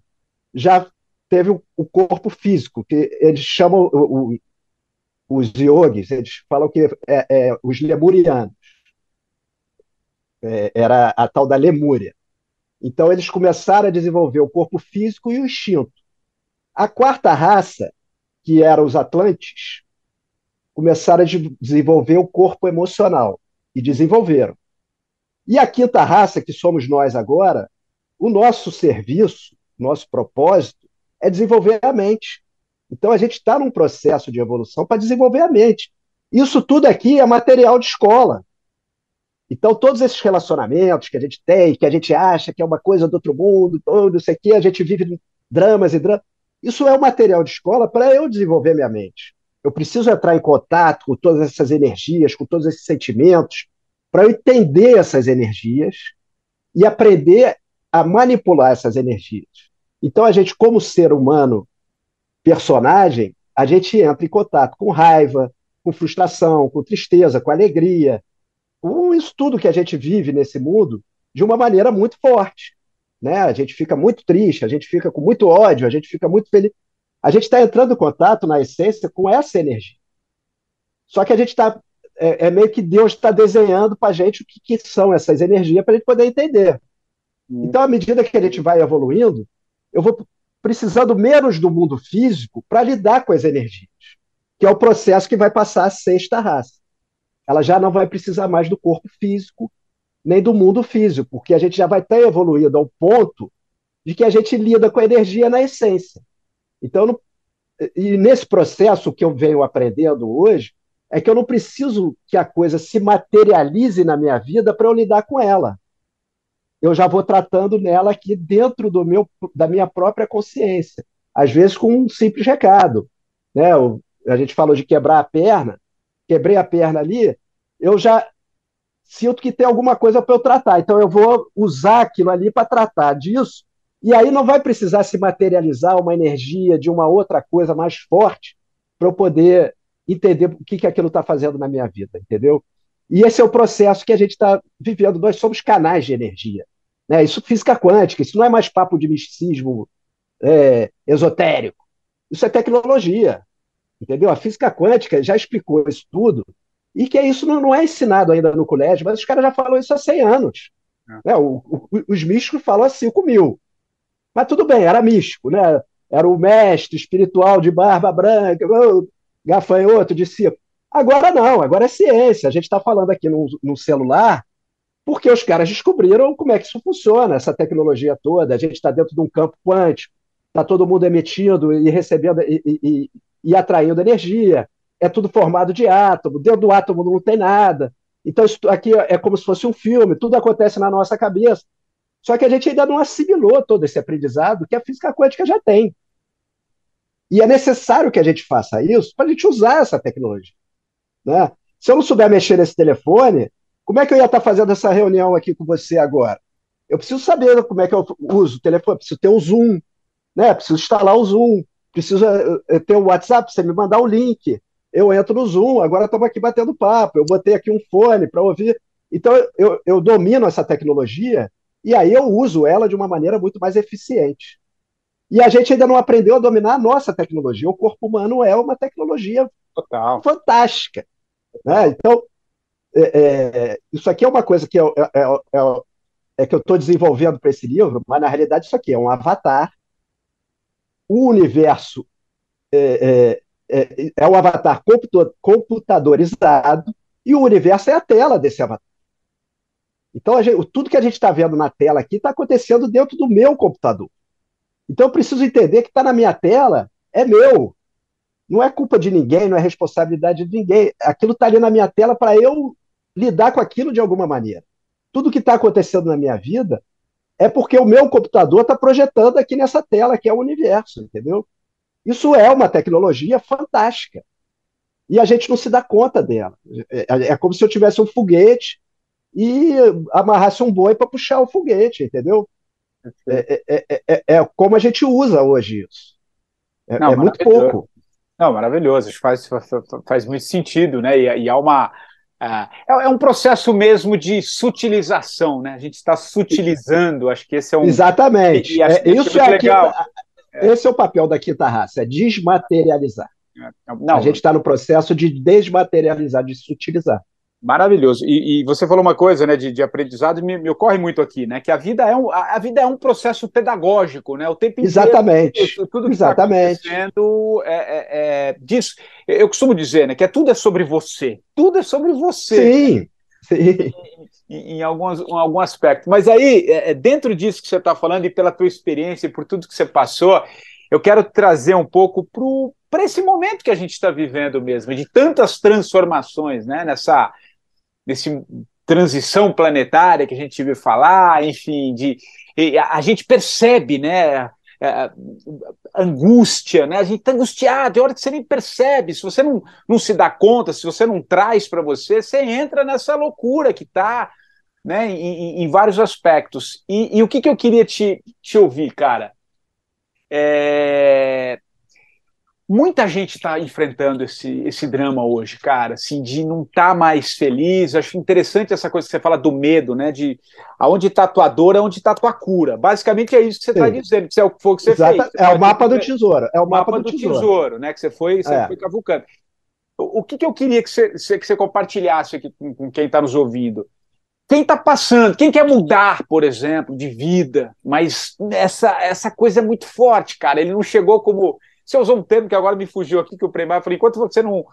já teve o corpo físico, que eles chamam o, o, os yogis, eles falam que é, é os lemurianos. É, era a tal da Lemúria. Então eles começaram a desenvolver o corpo físico e o instinto. A quarta raça, que eram os Atlantes, começaram a desenvolver o corpo emocional e desenvolveram. E a quinta raça, que somos nós agora, o nosso serviço, nosso propósito é desenvolver a mente. Então a gente está num processo de evolução para desenvolver a mente. Isso tudo aqui é material de escola. Então, todos esses relacionamentos que a gente tem, que a gente acha que é uma coisa do outro mundo, não sei o a gente vive dramas e dramas. Isso é um material de escola para eu desenvolver minha mente. Eu preciso entrar em contato com todas essas energias, com todos esses sentimentos, para eu entender essas energias e aprender a manipular essas energias. Então, a gente, como ser humano, personagem, a gente entra em contato com raiva, com frustração, com tristeza, com alegria, com isso tudo que a gente vive nesse mundo de uma maneira muito forte né? A gente fica muito triste, a gente fica com muito ódio, a gente fica muito feliz. A gente está entrando em contato, na essência, com essa energia. Só que a gente está. É, é, meio que Deus está desenhando para a gente o que, que, são essas energias para a gente poder entender. Hum. Então, à medida que a gente vai evoluindo, eu vou precisando menos do mundo físico para lidar com as energias, que é o processo que vai passar a sexta raça. Ela já não vai precisar mais do corpo físico, nem do mundo físico, porque a gente já vai estar evoluído ao ponto de que a gente lida com a energia na essência. Então, não, e nesse processo que eu venho aprendendo hoje, é que eu não preciso que a coisa se materialize na minha vida para eu lidar com ela. Eu já vou tratando nela aqui dentro do meu, da minha própria consciência, às vezes com um simples recado. Né? a gente falou de quebrar a perna, quebrei a perna ali, eu já sinto que tem alguma coisa para eu tratar. Então eu vou usar aquilo ali para tratar disso. E aí não vai precisar se materializar uma energia de uma outra coisa mais forte para eu poder entender o que, que aquilo está fazendo na minha vida, entendeu? E esse é o processo que a gente está vivendo. Nós somos canais de energia. Né? Isso física quântica, isso não é mais papo de misticismo é, esotérico. Isso é tecnologia. Entendeu? A física quântica já explicou isso tudo. E que isso não, não é ensinado ainda no colégio, mas os caras já falaram isso há 100 anos. É. Né? O, o, os místicos falam há 5 mil. Mas tudo bem, era místico, né? Era o mestre espiritual de barba branca, gafanhoto, discípulo. Agora não, agora é ciência. A gente está falando aqui no, no celular porque os caras descobriram como é que isso funciona, essa tecnologia toda. A gente está dentro de um campo quântico, está todo mundo emitindo e recebendo e, e, e, atraindo energia. É tudo formado de átomo, dentro do átomo não tem nada. Então, isso aqui é como se fosse um filme, tudo acontece na nossa cabeça. Só que a gente ainda não assimilou todo esse aprendizado que a física quântica já tem. E é necessário que a gente faça isso para a gente usar essa tecnologia. Né? Se eu não souber mexer nesse telefone, como é que eu ia estar fazendo essa reunião aqui com você agora? Eu preciso saber como é que eu uso o telefone, preciso ter o Zoom, né? preciso instalar o Zoom, preciso eh, ter o WhatsApp, você me mandar o link. Eu entro no Zoom, agora estamos aqui batendo papo, eu botei aqui um fone para ouvir. Então, eu, eu domino essa tecnologia e aí eu uso ela de uma maneira muito mais eficiente. E a gente ainda não aprendeu a dominar a nossa tecnologia. O corpo humano é uma tecnologia Total. fantástica. Né? Então, é, é, isso aqui é uma coisa que eu, é, é, é, é que eu estou desenvolvendo para esse livro, mas na realidade isso aqui é um avatar. O universo é, é, é um avatar computadorizado e o universo é a tela desse avatar. Então, gente, tudo que a gente está vendo na tela aqui está acontecendo dentro do meu computador. Então, eu preciso entender que está na minha tela, é meu. Não é culpa de ninguém, não é responsabilidade de ninguém. Aquilo está ali na minha tela para eu lidar com aquilo de alguma maneira. Tudo que está acontecendo na minha vida é porque o meu computador está projetando aqui nessa tela, que é o universo, entendeu? Isso é uma tecnologia fantástica. E a gente não se dá conta dela. É, é como se eu tivesse um foguete e amarrasse um boi para puxar o foguete, entendeu? É, é, é, é, como a gente usa hoje isso. É, não, muito pouco. Não, maravilhoso, faz, faz muito sentido, né? E, e há uma. É, um processo mesmo de sutilização, né? A gente está sutilizando, acho que esse é um. Exatamente. E, e isso é legal. Esse é o papel da quinta raça, é desmaterializar. Não, a gente está no processo de desmaterializar, de sutilizar. Maravilhoso. E, e, você falou uma coisa, né, de, de aprendizado, me, me, ocorre muito aqui, né, que a vida é um, a, vida é um processo pedagógico, né, o tempo Exatamente. inteiro. Tudo que Exatamente. está acontecendo é, é, é, disso. Eu costumo dizer, né, que é, tudo é sobre você. Tudo é sobre você. Sim, sim. Em, alguns, em algum aspecto. Mas aí, é, é dentro disso que você está falando e pela tua experiência e por tudo que você passou, eu quero trazer um pouco para esse momento que a gente está vivendo mesmo, de tantas transformações, né, nessa nesse transição planetária que a gente viu falar, enfim, de a, a gente percebe, né, angústia, né? A gente está angustiado, tem hora que você nem percebe, se você não, não se dá conta, se você não traz para você, você entra nessa loucura que está né, em, em, vários aspectos. E, e, o que, que eu queria te, te ouvir, cara? É, muita gente está enfrentando esse, esse drama hoje, cara, assim, de não estar tá mais feliz. Acho interessante essa coisa que você fala do medo, né? De aonde está a tua dor, aonde está a tua cura. Basicamente é isso que você está dizendo, que é o que foi que você Exato. fez. É o mapa do tesouro. É o mapa, mapa do, do tesouro. tesouro. né? Que você foi, você é. foi cavucando. O, o que, que eu queria que você, que você compartilhasse aqui com, com quem está nos ouvindo? Quem está passando, quem quer mudar, por exemplo, de vida, mas essa, essa coisa é muito forte, cara. Ele não chegou como você usou um termo que agora me fugiu aqui, que o Premar falou, enquanto você não.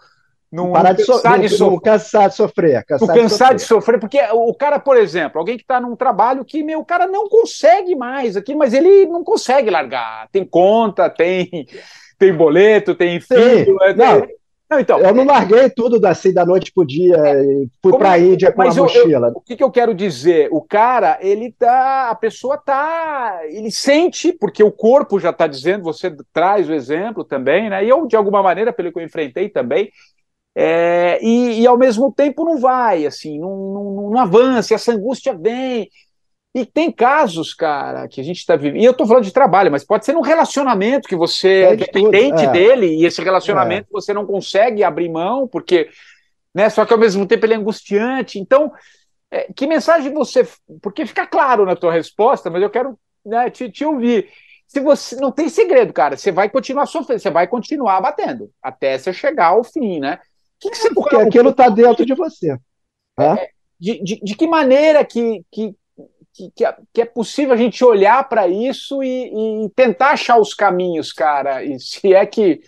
Não, Parar de, so, de sofrer. cansar de sofrer. Cansar, de, cansar de, sofrer. porque o cara, por exemplo, alguém que está num trabalho que meu, o cara não consegue mais aqui, mas ele não consegue largar. Tem conta, tem, tem boleto, tem filho. É, não, não, então, eu não larguei tudo assim da noite pro dia e fui para a Índia com a mochila. Eu, o que, que, eu quero dizer? O cara, ele tá, a pessoa tá, ele sente, porque o corpo já está dizendo, você traz o exemplo também, né? E eu, de alguma maneira, pelo que eu enfrentei também, é, e, e, ao mesmo tempo não vai, assim, não, não, não avança, essa angústia vem. E tem casos, cara, que a gente está vivendo. E eu estou falando de trabalho, mas pode ser num relacionamento que você é, é dependente é. dele e esse relacionamento é. você não consegue abrir mão, porque. Né, só que ao mesmo tempo ele é angustiante. Então, é, que mensagem você. Porque fica claro na tua resposta, mas eu quero né, te, te ouvir. Se você não tem segredo, cara, você vai continuar sofrendo, você vai continuar batendo até você chegar ao fim, né? Que que você porque aquilo está dentro de você. É, de, de, de, que maneira que, que, que, que, é, que é possível a gente olhar para isso e, e, tentar achar os caminhos, cara. E se é que.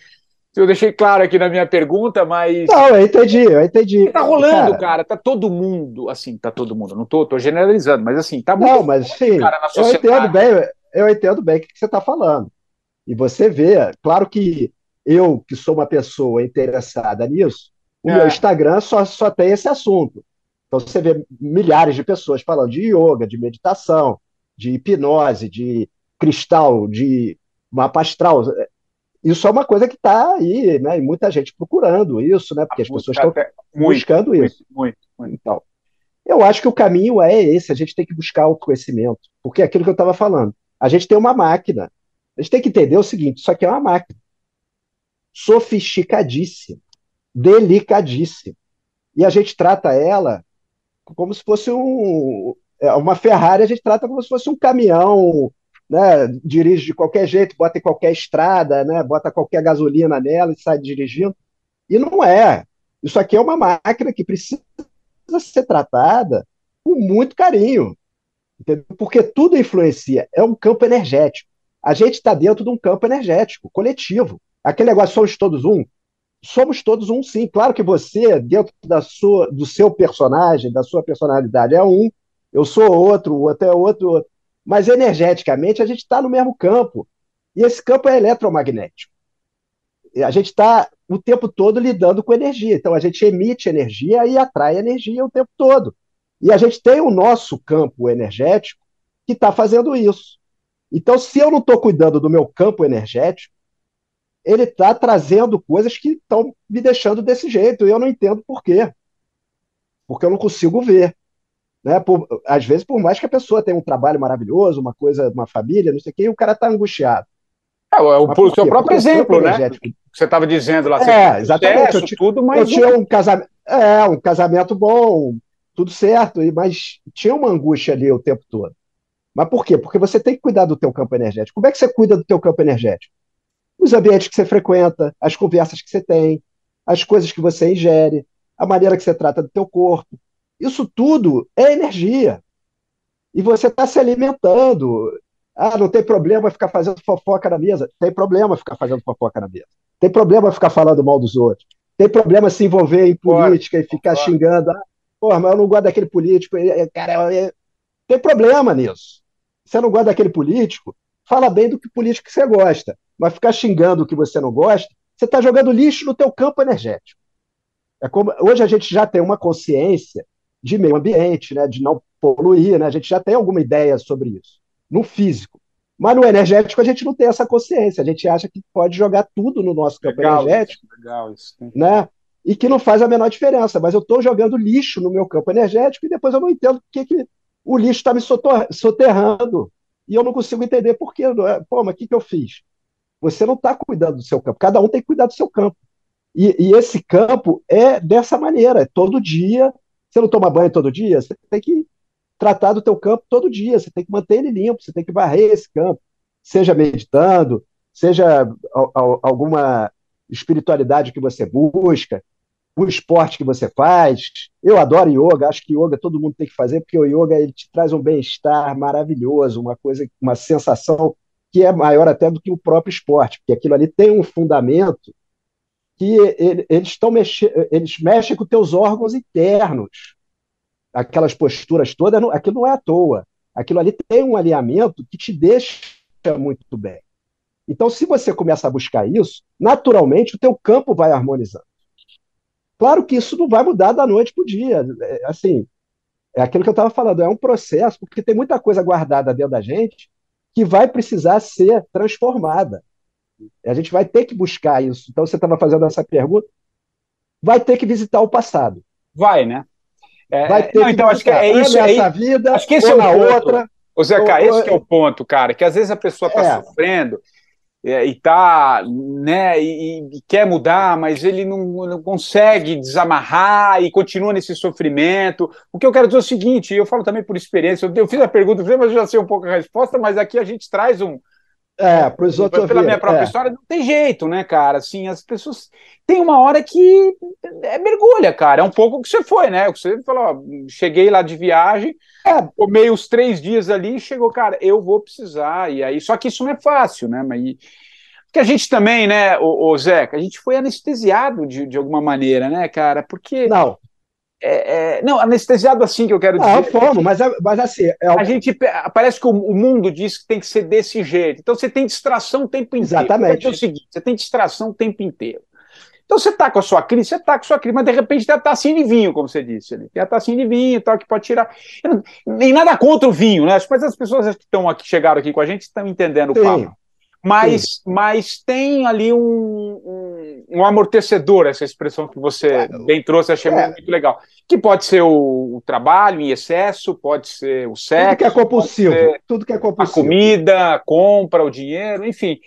Eu deixei claro aqui na minha pergunta, mas. Não, eu entendi, eu entendi. Tá rolando, cara, cara tá todo mundo, assim, tá todo mundo. Não tô, tô generalizando, mas assim, tá muito. Não, mas sim, cara, na eu entendo bem, eu entendo bem o que você está falando. E você vê, claro que eu, que sou uma pessoa interessada nisso, o é. meu Instagram só, só tem esse assunto. Então você vê milhares de pessoas falando de yoga, de meditação, de hipnose, de cristal, de mapa astral. Isso é uma coisa que está aí, né? E muita gente procurando isso, né? Porque as pessoas estão buscando muito, isso. Muito, muito. Então, eu acho que o caminho é esse, a gente tem que buscar o conhecimento. Porque é aquilo que eu estava falando. A gente tem uma máquina. A gente tem que entender o seguinte: isso aqui é uma máquina sofisticadíssima, delicadíssima. E a gente trata ela como se fosse um, é, uma Ferrari, a gente trata como se fosse um caminhão, né? dirige de qualquer jeito, bota em qualquer estrada, né? bota qualquer gasolina nela e sai dirigindo. E não é. Isso aqui é uma máquina que precisa ser tratada com muito carinho, entendeu? porque tudo influencia. É um campo energético. A gente está dentro de um campo energético, coletivo. Aquele negócio, somos todos um somos todos um sim. Claro que você, dentro da sua, do seu personagem, da sua personalidade, é um, eu sou outro, o outro é outro, outro. Mas energeticamente a gente está no mesmo campo. E esse campo é eletromagnético. A gente está o tempo todo lidando com energia. Então a gente emite energia e atrai energia o tempo todo. E a gente tem o nosso campo energético que está fazendo isso. Então, se eu não estou cuidando do meu campo energético, ele está trazendo coisas que estão me deixando desse jeito, e eu não entendo por quê. Porque eu não consigo ver. Né? Por, às vezes, por mais que a pessoa tenha um trabalho maravilhoso, uma coisa, uma família, não sei o quê, e o cara está angustiado. É, o, o seu próprio exemplo, né? Que você estava dizendo lá. É, exatamente. Sucesso, eu, tudo, mas eu tinha um casamento, é, um casamento bom, tudo certo, mas tinha uma angústia ali o tempo todo. Mas por quê? Porque você tem que cuidar do teu campo energético. Como é que você cuida do teu campo energético? Os ambientes que você frequenta, as conversas que você tem, as coisas que você ingere, a maneira que você trata do teu corpo. Isso tudo é energia. E você está se alimentando. Ah, não tem problema ficar fazendo fofoca na mesa. Tem problema ficar fazendo fofoca na mesa. Tem problema ficar falando mal dos outros. Tem problema se envolver em política e ficar xingando. Ah, porra, mas eu não gosto daquele político. Cara, tem problema nisso. Você não gosta daquele político? Fala bem do que político que você gosta mas ficar xingando o que você não gosta, você está jogando lixo no teu campo energético. É como, hoje a gente já tem uma consciência de meio ambiente, né, de não poluir, né, a gente já tem alguma ideia sobre isso, no físico. Mas no energético a gente não tem essa consciência, a gente acha que pode jogar tudo no nosso campo legal, energético, legal, isso. né, e que não faz a menor diferença, mas eu estou jogando lixo no meu campo energético e depois eu não entendo porque que o lixo está me soterrando, e eu não consigo entender por quê. Pô, mas o que, que eu fiz? Você não está cuidando do seu campo. Cada um tem que cuidar do seu campo. E, e, esse campo é dessa maneira, é todo dia. Você não toma banho todo dia, você tem que tratar do teu campo todo dia, você tem que manter ele limpo, você tem que varrer esse campo, seja meditando, seja alguma espiritualidade que você busca, o esporte que você faz. Eu adoro yoga, acho que yoga todo mundo tem que fazer, porque o yoga ele te traz um bem-estar maravilhoso, uma coisa, uma sensação que é maior até do que o próprio esporte, porque aquilo ali tem um fundamento que eles estão mexendo, eles mexem com teus órgãos internos. Aquelas posturas todas, aquilo não é à toa. Aquilo ali tem um alinhamento que te deixa muito bem. Então, se você começa a buscar isso, naturalmente o teu campo vai harmonizando. Claro que isso não vai mudar da noite para o dia. É, assim, é aquilo que eu estava falando, é um processo, porque tem muita coisa guardada dentro da gente que vai precisar ser transformada. A gente vai ter que buscar isso. Então, você estava fazendo essa pergunta. Vai ter que visitar o passado. Vai, né? É, vai ter não, que então, acho que é isso aí. vida, acho que esse é na outra. Ô, Zeca, esse é o ponto, cara, que às vezes a pessoa está é. sofrendo é, e tá, né, e, e, quer mudar, mas ele não, não, consegue desamarrar e continua nesse sofrimento. O que eu quero dizer é o seguinte, eu falo também por experiência, eu, eu fiz a pergunta, mas eu já sei um pouco a resposta, mas aqui a gente traz um, é, os outros Pela minha própria é. história, não tem jeito, né, cara? Assim, as pessoas. Tem uma hora que é mergulha, cara. É um pouco o que você foi, né? O que você falou, ó, cheguei lá de viagem, é. comei os três dias ali e chegou, cara, eu vou precisar. E aí, só que isso não é fácil, né? Mas. Porque a gente também, né, o, o Zeca, a gente foi anestesiado de, de alguma maneira, né, cara? Porque. Não, é, é, não, anestesiado assim que eu quero dizer. Não, forma, mas, é, mas assim. É a gente parece que o, o, mundo diz que tem que ser desse jeito. Então você tem distração o tempo inteiro. Exatamente. É o seguinte: você tem distração o tempo inteiro. Então você está com a sua crise, você está com a sua crise, mas de repente tem a tacinha de vinho, como você disse ali. Tem a tacinha de vinho tal, que pode tirar. nem nada contra o vinho, né? Mas as pessoas que estão aqui, chegaram aqui com a gente, estão entendendo o papo. Mas, mas tem ali um, um, um, amortecedor, essa expressão que você bem trouxe, achei é. muito legal. Que pode ser o, o, trabalho em excesso, pode ser o sexo. Tudo que é compulsivo. Tudo que é compulsivo. A comida, a compra, o dinheiro, enfim.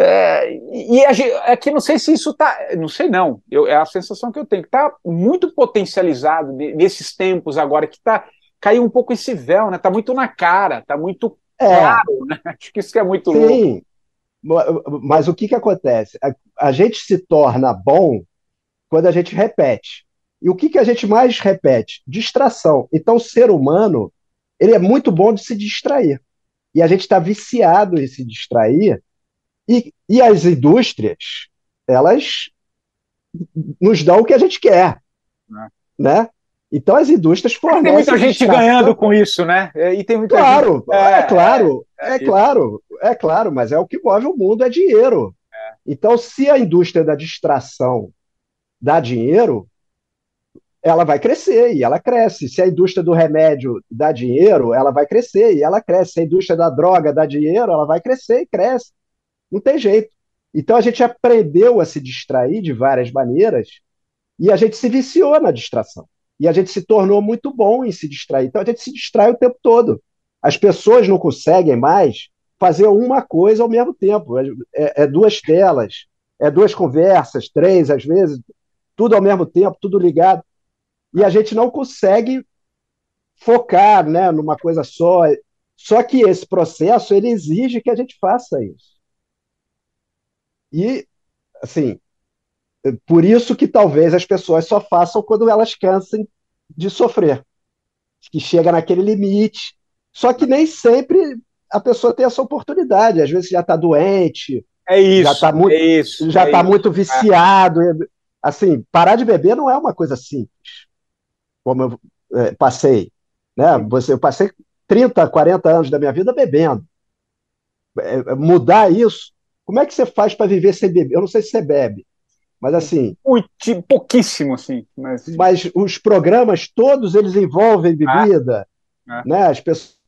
É, e aqui não sei se isso está, não sei não, eu, é a sensação que eu tenho, que está muito potencializado nesses tempos agora, que tá, caiu um pouco esse véu, né? Está muito na cara, está muito é. claro, né? Acho que isso que é muito Sim. louco. Mas o que, que acontece? A, a, gente se torna bom quando a gente repete. E o que, que a gente mais repete? Distração. Então, o ser humano ele é muito bom de se distrair. E a gente está viciado em se distrair. E, e as indústrias, elas nos dão o que a gente quer. É. Né? Então as indústrias fornecem. Tem muita gente ganhando com isso, né? E tem muita claro, gente... é, é, claro, é, é claro, é claro, mas é o que move o mundo, é dinheiro. É. Então, se a indústria da distração dá dinheiro, ela vai crescer e ela cresce. Se a indústria do remédio dá dinheiro, ela vai crescer e ela cresce. Se a indústria da droga dá dinheiro, ela vai crescer e cresce. Não tem jeito. Então a gente aprendeu a se distrair de várias maneiras e a gente se viciou na distração. E a gente se tornou muito bom em se distrair. Então a gente se distrai o tempo todo. As pessoas não conseguem mais fazer uma coisa ao mesmo tempo. É, é, é duas telas, é duas conversas, três às vezes, tudo ao mesmo tempo, tudo ligado. E a gente não consegue focar né, numa coisa só. Só que esse processo ele exige que a gente faça isso. E, assim, por isso que talvez as pessoas só façam quando elas cansem de sofrer, que chega naquele limite. Só que nem sempre a pessoa tem essa oportunidade. Às vezes já está doente, é isso, já está muito, é isso, já é tá muito viciado. Assim, parar de beber não é uma coisa simples, como eu é, passei. Né? Você, eu passei 30, 40 anos da minha vida bebendo. É, é, mudar isso, como é que você faz para viver sem beber? Eu não sei se você bebe, mas assim. Muito, pouquíssimo, assim. Mas... mas os programas todos eles envolvem ah. bebida. Ah. Né? As pessoas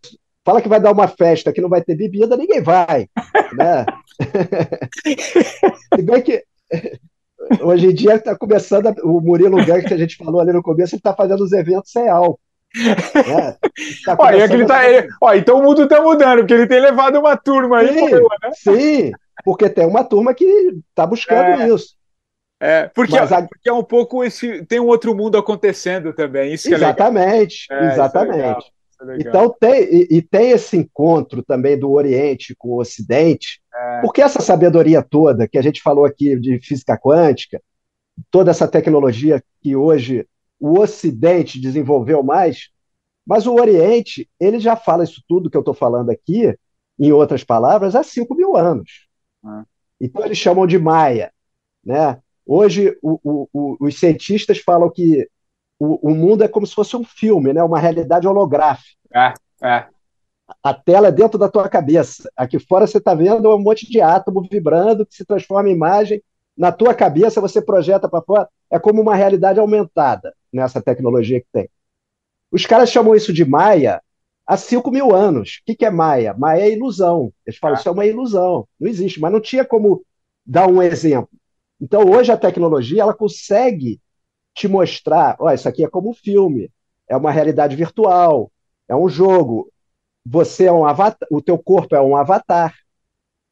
fala que vai dar uma festa que não vai ter bebida, ninguém vai. né? Se bem que hoje em dia está começando a, o Murilo Gang que a gente falou ali no começo, ele está fazendo os eventos sem álcool. Né? Tá ele tá, ele, ó, então o mundo está mudando, porque ele tem levado uma turma aí. Sim, né? sim porque tem uma turma que está buscando é. isso. É, porque, Mas a... porque é um pouco esse. Tem um outro mundo acontecendo também. Isso exatamente, é, é exatamente. Então tem, e, e, tem esse encontro também do Oriente com o Ocidente, é. porque essa sabedoria toda que a gente falou aqui de física quântica, toda essa tecnologia que hoje o Ocidente desenvolveu mais, mas o Oriente, ele já fala isso tudo que eu estou falando aqui, em outras palavras, há 5 mil anos. É. Então eles chamam de Maia. Né? Hoje o, o, os cientistas falam que o, o, mundo é como se fosse um filme, né? uma realidade holográfica. É, é. A tela é dentro da tua cabeça. Aqui fora você está vendo um monte de átomo vibrando que se transforma em imagem. Na tua cabeça você projeta para fora. É como uma realidade aumentada nessa tecnologia que tem. Os caras chamam isso de Maia há 5 mil anos. O que, é Maia? Maia é ilusão. Eles falam, é. isso é uma ilusão. Não existe, mas não tinha como dar um exemplo. Então, hoje a tecnologia ela consegue te mostrar, ó, isso aqui é como um filme, é uma realidade virtual, é um jogo. você é um avatar, o teu corpo é um avatar,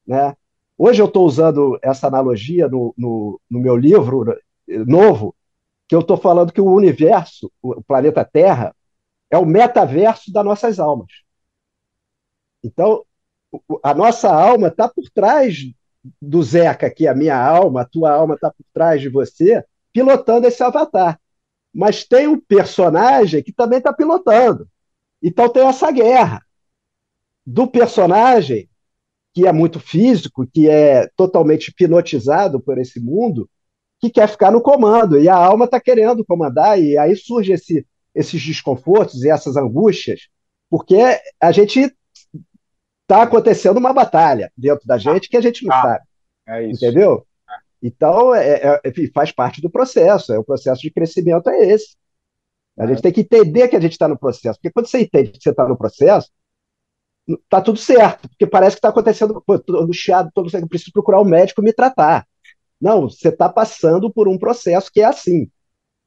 né? Hoje eu estou usando essa analogia no, no, no, meu livro novo, que eu estou falando que o universo, o planeta Terra, é o metaverso das nossas almas. Então, a nossa alma está por trás do Zeca, que é a minha alma, a tua alma está por trás de você, pilotando esse avatar. Mas tem um personagem que também está pilotando. Então tem essa guerra do personagem que é muito físico, que é totalmente hipnotizado por esse mundo, que quer ficar no comando, e a alma está querendo comandar, e aí surge esse, esses desconfortos e essas angústias, porque a gente está acontecendo uma batalha dentro da gente que a gente não ah, sabe. É isso. Entendeu? Então, é, é, é faz parte do processo, é o processo de crescimento é esse. A gente tem que entender que a gente está no processo, porque quando você entende que você está no processo, tá tudo certo, porque parece que está acontecendo, pô, todo chiado, todo eu preciso procurar um médico me tratar. Não, você está passando por um processo que é assim,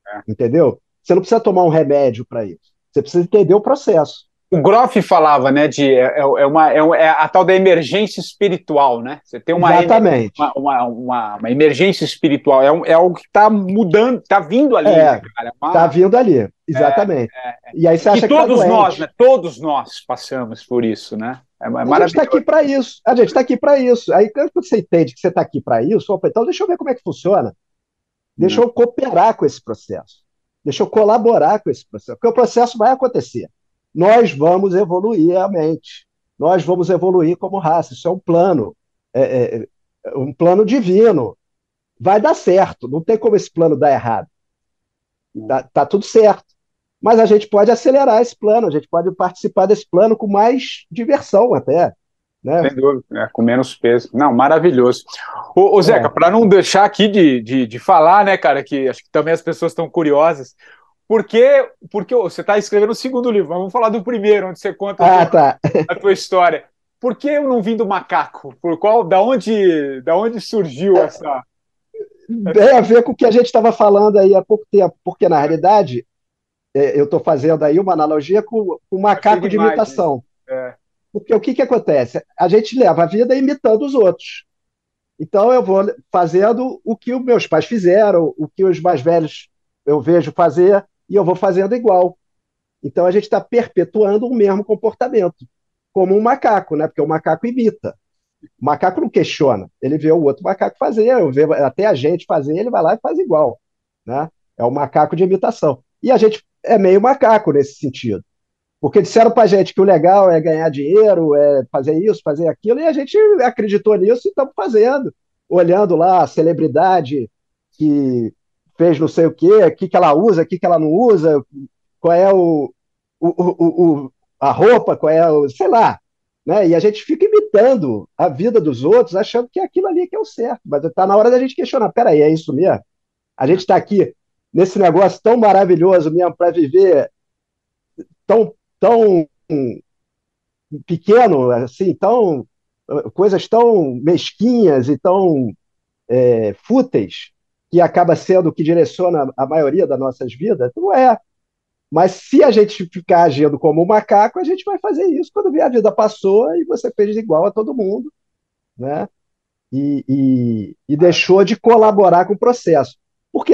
é. entendeu? Você não precisa tomar um remédio para isso. Você precisa entender o processo. O Groff falava, né, de é, é, é uma, é, é, a tal da emergência espiritual, né? Você tem uma, Exatamente. uma, uma, uma, emergência espiritual, é, um, é algo que está mudando, está vindo ali, é, né? Está uma... vindo ali, exatamente. É, e aí você acha e que tá todos tá nós, né? Todos nós passamos por isso, né? É a gente está aqui para isso. A gente está aqui para isso. Aí quando você entende que você está aqui para isso, opa, então deixa eu ver como é que funciona. Deixa eu cooperar com esse processo. Deixa eu colaborar com esse processo. Porque o processo vai acontecer nós vamos evoluir a mente. Nós vamos evoluir como raça. Isso é um plano, é, é, é, um plano divino. Vai dar certo. Não tem como esse plano dar errado. Tá, tá tudo certo. Mas a gente pode acelerar esse plano. A gente pode participar desse plano com mais diversão até. Né? Sem dúvida, é, com menos peso. Não, maravilhoso. Ô, ô Zeca, é. para não deixar aqui de, de, de, falar, né, cara, que acho que também as pessoas estão curiosas, porque, porque você está escrevendo o segundo livro, vamos falar do primeiro, onde você conta ah, a, tua, tá. a tua história. Por que eu não vim do macaco? Por qual, da onde, da onde surgiu essa? Tem a ver com o que a gente estava falando aí há pouco tempo, porque na realidade é, eu estou fazendo aí uma analogia com o macaco de imitação. É. Porque o que, que acontece? A gente leva a vida imitando os outros. Então eu vou fazendo o que os meus pais fizeram, o que os mais velhos eu vejo fazer, e eu vou fazendo igual. Então a gente está perpetuando o mesmo comportamento, como um macaco, né? Porque o macaco imita. O macaco não questiona, ele vê o outro macaco fazer, vê até a gente fazer, ele vai lá e faz igual, né? É o macaco de imitação. E a gente é meio macaco nesse sentido. Porque disseram para a gente que o legal é ganhar dinheiro, é fazer isso, fazer aquilo, e a gente acreditou nisso e estamos fazendo. Olhando lá a celebridade que fez não sei o quê, o que, que ela usa, o que, que ela não usa, qual é o, o, o, o, a roupa, qual é o. sei lá. Né? E a gente fica imitando a vida dos outros, achando que é aquilo ali que é o certo. Mas está na hora da gente questionar: peraí, é isso mesmo? A gente está aqui nesse negócio tão maravilhoso mesmo para viver tão, tão pequeno, assim, tão coisas tão mesquinhas e tão é, fúteis que acaba sendo o que direciona a maioria das nossas vidas? Não é. Mas se a gente ficar agindo como um macaco, a gente vai fazer isso quando a vida passou e você fez igual a todo mundo, né? E, e, e deixou de colaborar com o processo. Porque,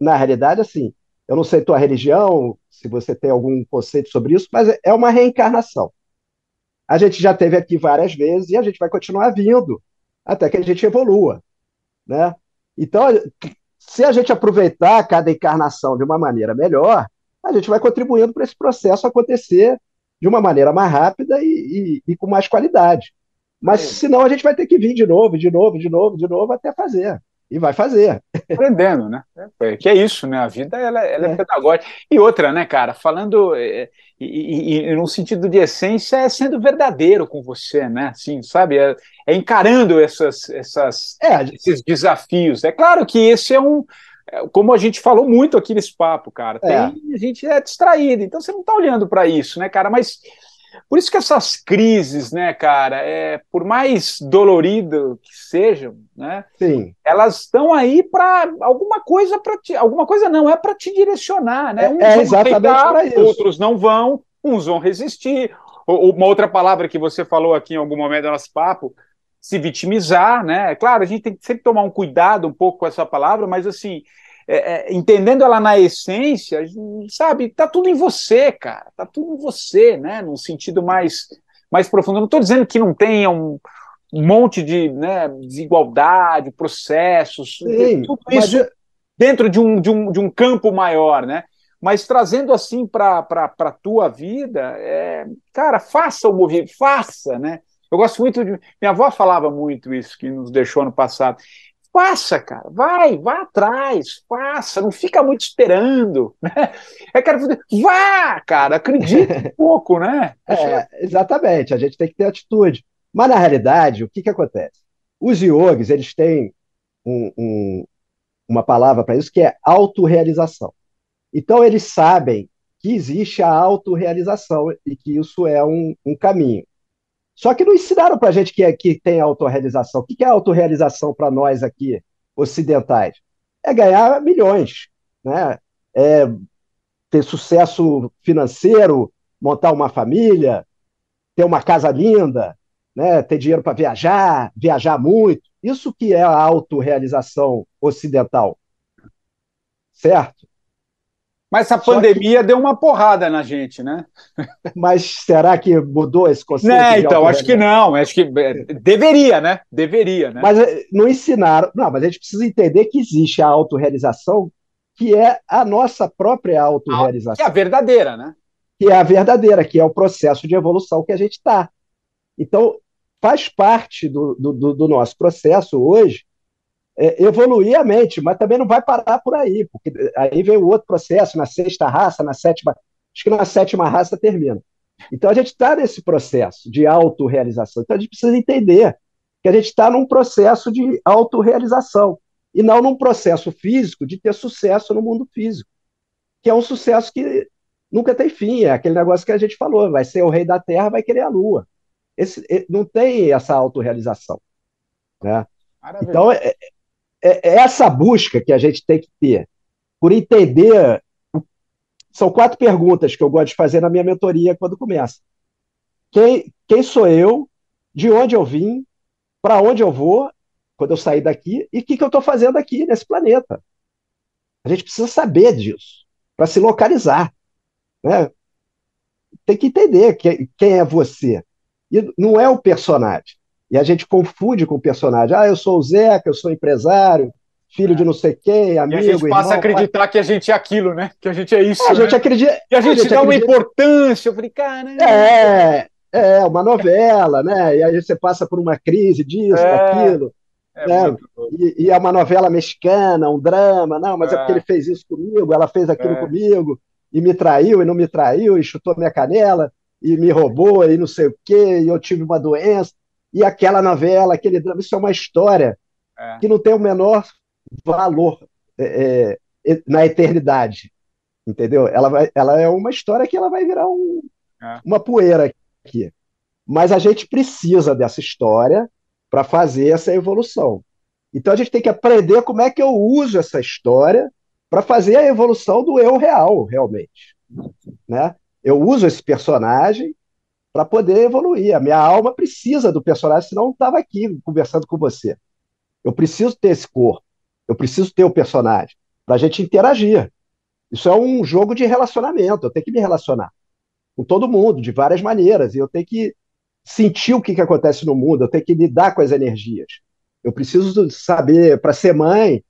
na realidade, assim, eu não sei tua religião, se você tem algum conceito sobre isso, mas é uma reencarnação. A gente já teve aqui várias vezes e a gente vai continuar vindo até que a gente evolua, né? Então, se a gente aproveitar cada encarnação de uma maneira melhor, a gente vai contribuindo para esse processo acontecer de uma maneira mais rápida e, e, e com mais qualidade. Mas é. senão a gente vai ter que vir de novo, de novo, de novo, de novo, até fazer. E vai fazer. Aprendendo, né? É, que é isso, né? A vida ela, ela é. é pedagógica. E outra, né, cara? Falando é, e, e, e num sentido de essência, é sendo verdadeiro com você, né? Assim, sabe? É, é encarando essas, essas, é, esses desafios. É claro que esse é um. É, como a gente falou muito aqui nesse papo, cara, tem, a gente é distraído, então você não está olhando para isso, né, cara? Mas por isso que essas crises, né, cara, é, por mais dolorido que sejam, né, Sim. elas estão aí para alguma coisa para te, alguma coisa não é para te direcionar, né? Uns é, exatamente para isso. Outros não vão, uns vão resistir, uma outra palavra que você falou aqui em algum momento do nosso papo, se vitimizar, né? É claro, a gente tem que sempre tomar um cuidado um pouco com essa palavra, mas assim, é, é, entendendo ela na essência, sabe, tá tudo em você, cara, tá tudo em você, né? Num sentido mais, mais profundo. Eu não estou dizendo que não tenha um, um monte de né, desigualdade, processos, Sim, tudo isso dentro de um, de, um, de um campo maior, né? Mas trazendo assim para a tua vida, é, cara, faça o movimento, faça, né? Eu gosto muito de. Minha avó falava muito isso, que nos deixou no passado. Faça, cara, vai, vá atrás, faça, não fica muito esperando, né? É, cara, vá, cara, acredite um pouco, né? É, exatamente, a gente tem que ter atitude. Mas, na realidade, o que, que acontece? Os yogis, eles têm um, um, uma palavra para isso que é autorrealização. Então, eles sabem que existe a autorrealização e que isso é um, um caminho. Só que não ensinaram para a gente que, é, que tem autorrealização. O que é autorrealização para nós aqui, ocidentais? É ganhar milhões, né? é ter sucesso financeiro, montar uma família, ter uma casa linda, né? ter dinheiro para viajar, viajar muito. Isso que é a autorrealização ocidental. Certo? Mas a pandemia que... deu uma porrada na gente, né? Mas será que mudou esse conceito? É, então, acho que não. Acho que é, deveria, né? Deveria, né? Mas eh, não ensinaram. Não, mas a gente precisa entender que existe a autorrealização, que é a nossa própria autorrealização. Que é a verdadeira, né? Que é a verdadeira, que é o processo de evolução que a gente está. Então, faz parte do, do, do nosso processo hoje é, evoluir a mente, mas também não vai parar por aí, porque aí vem o outro processo, na sexta raça, na sétima, acho que na sétima raça termina. Então a gente está nesse processo de autorrealização. Então a gente precisa entender que a gente está num processo de autorrealização e não num processo físico de ter sucesso no mundo físico, que é um sucesso que nunca tem fim, é aquele negócio que a gente falou, vai ser o rei da terra, vai querer a lua. Esse, não tem essa autorrealização. Né? Então, é, é, é essa busca que a gente tem que ter por entender. São quatro perguntas que eu gosto de fazer na minha mentoria quando começa. Quem, quem sou eu? De onde eu vim? Para onde eu vou quando eu sair daqui? E o que, que eu estou fazendo aqui nesse planeta? A gente precisa saber disso para se localizar. Né? Tem que entender quem, quem é você. E não é o personagem. E a gente confunde com o personagem. Ah, eu sou o Zeca, eu sou empresário, filho de não sei quem, amigo. E a gente passa irmão, a acreditar pai... que a gente é aquilo, né? Que a gente é isso. É, a gente né? acredita. E a gente, a gente dá acredita... uma importância. Eu falei, cara. É, é, uma novela, né? E aí você passa por uma crise disso, é, daquilo. É né? e, e, é uma novela mexicana, um drama. Não, mas é. é porque ele fez isso comigo, ela fez aquilo é. comigo, e me traiu, e não me traiu, e chutou minha canela, e me roubou, e não sei o quê, e eu tive uma doença e aquela novela, aquele drama, isso é uma história é. que não tem o menor valor é, é, na eternidade, entendeu? Ela, vai, ela é uma história que ela vai virar um, é. uma poeira aqui. Mas a gente precisa dessa história para fazer essa evolução. Então a gente tem que aprender como é que eu uso essa história para fazer a evolução do eu real, realmente. Né? Eu uso esse personagem para poder evoluir. A minha alma precisa do personagem, senão não estava aqui conversando com você. Eu preciso ter esse corpo, eu preciso ter o personagem para a gente interagir. Isso é um jogo de relacionamento. Eu tenho que me relacionar com todo mundo de várias maneiras e eu tenho que sentir o que, que acontece no mundo. Eu tenho que lidar com as energias. Eu preciso saber para ser mãe o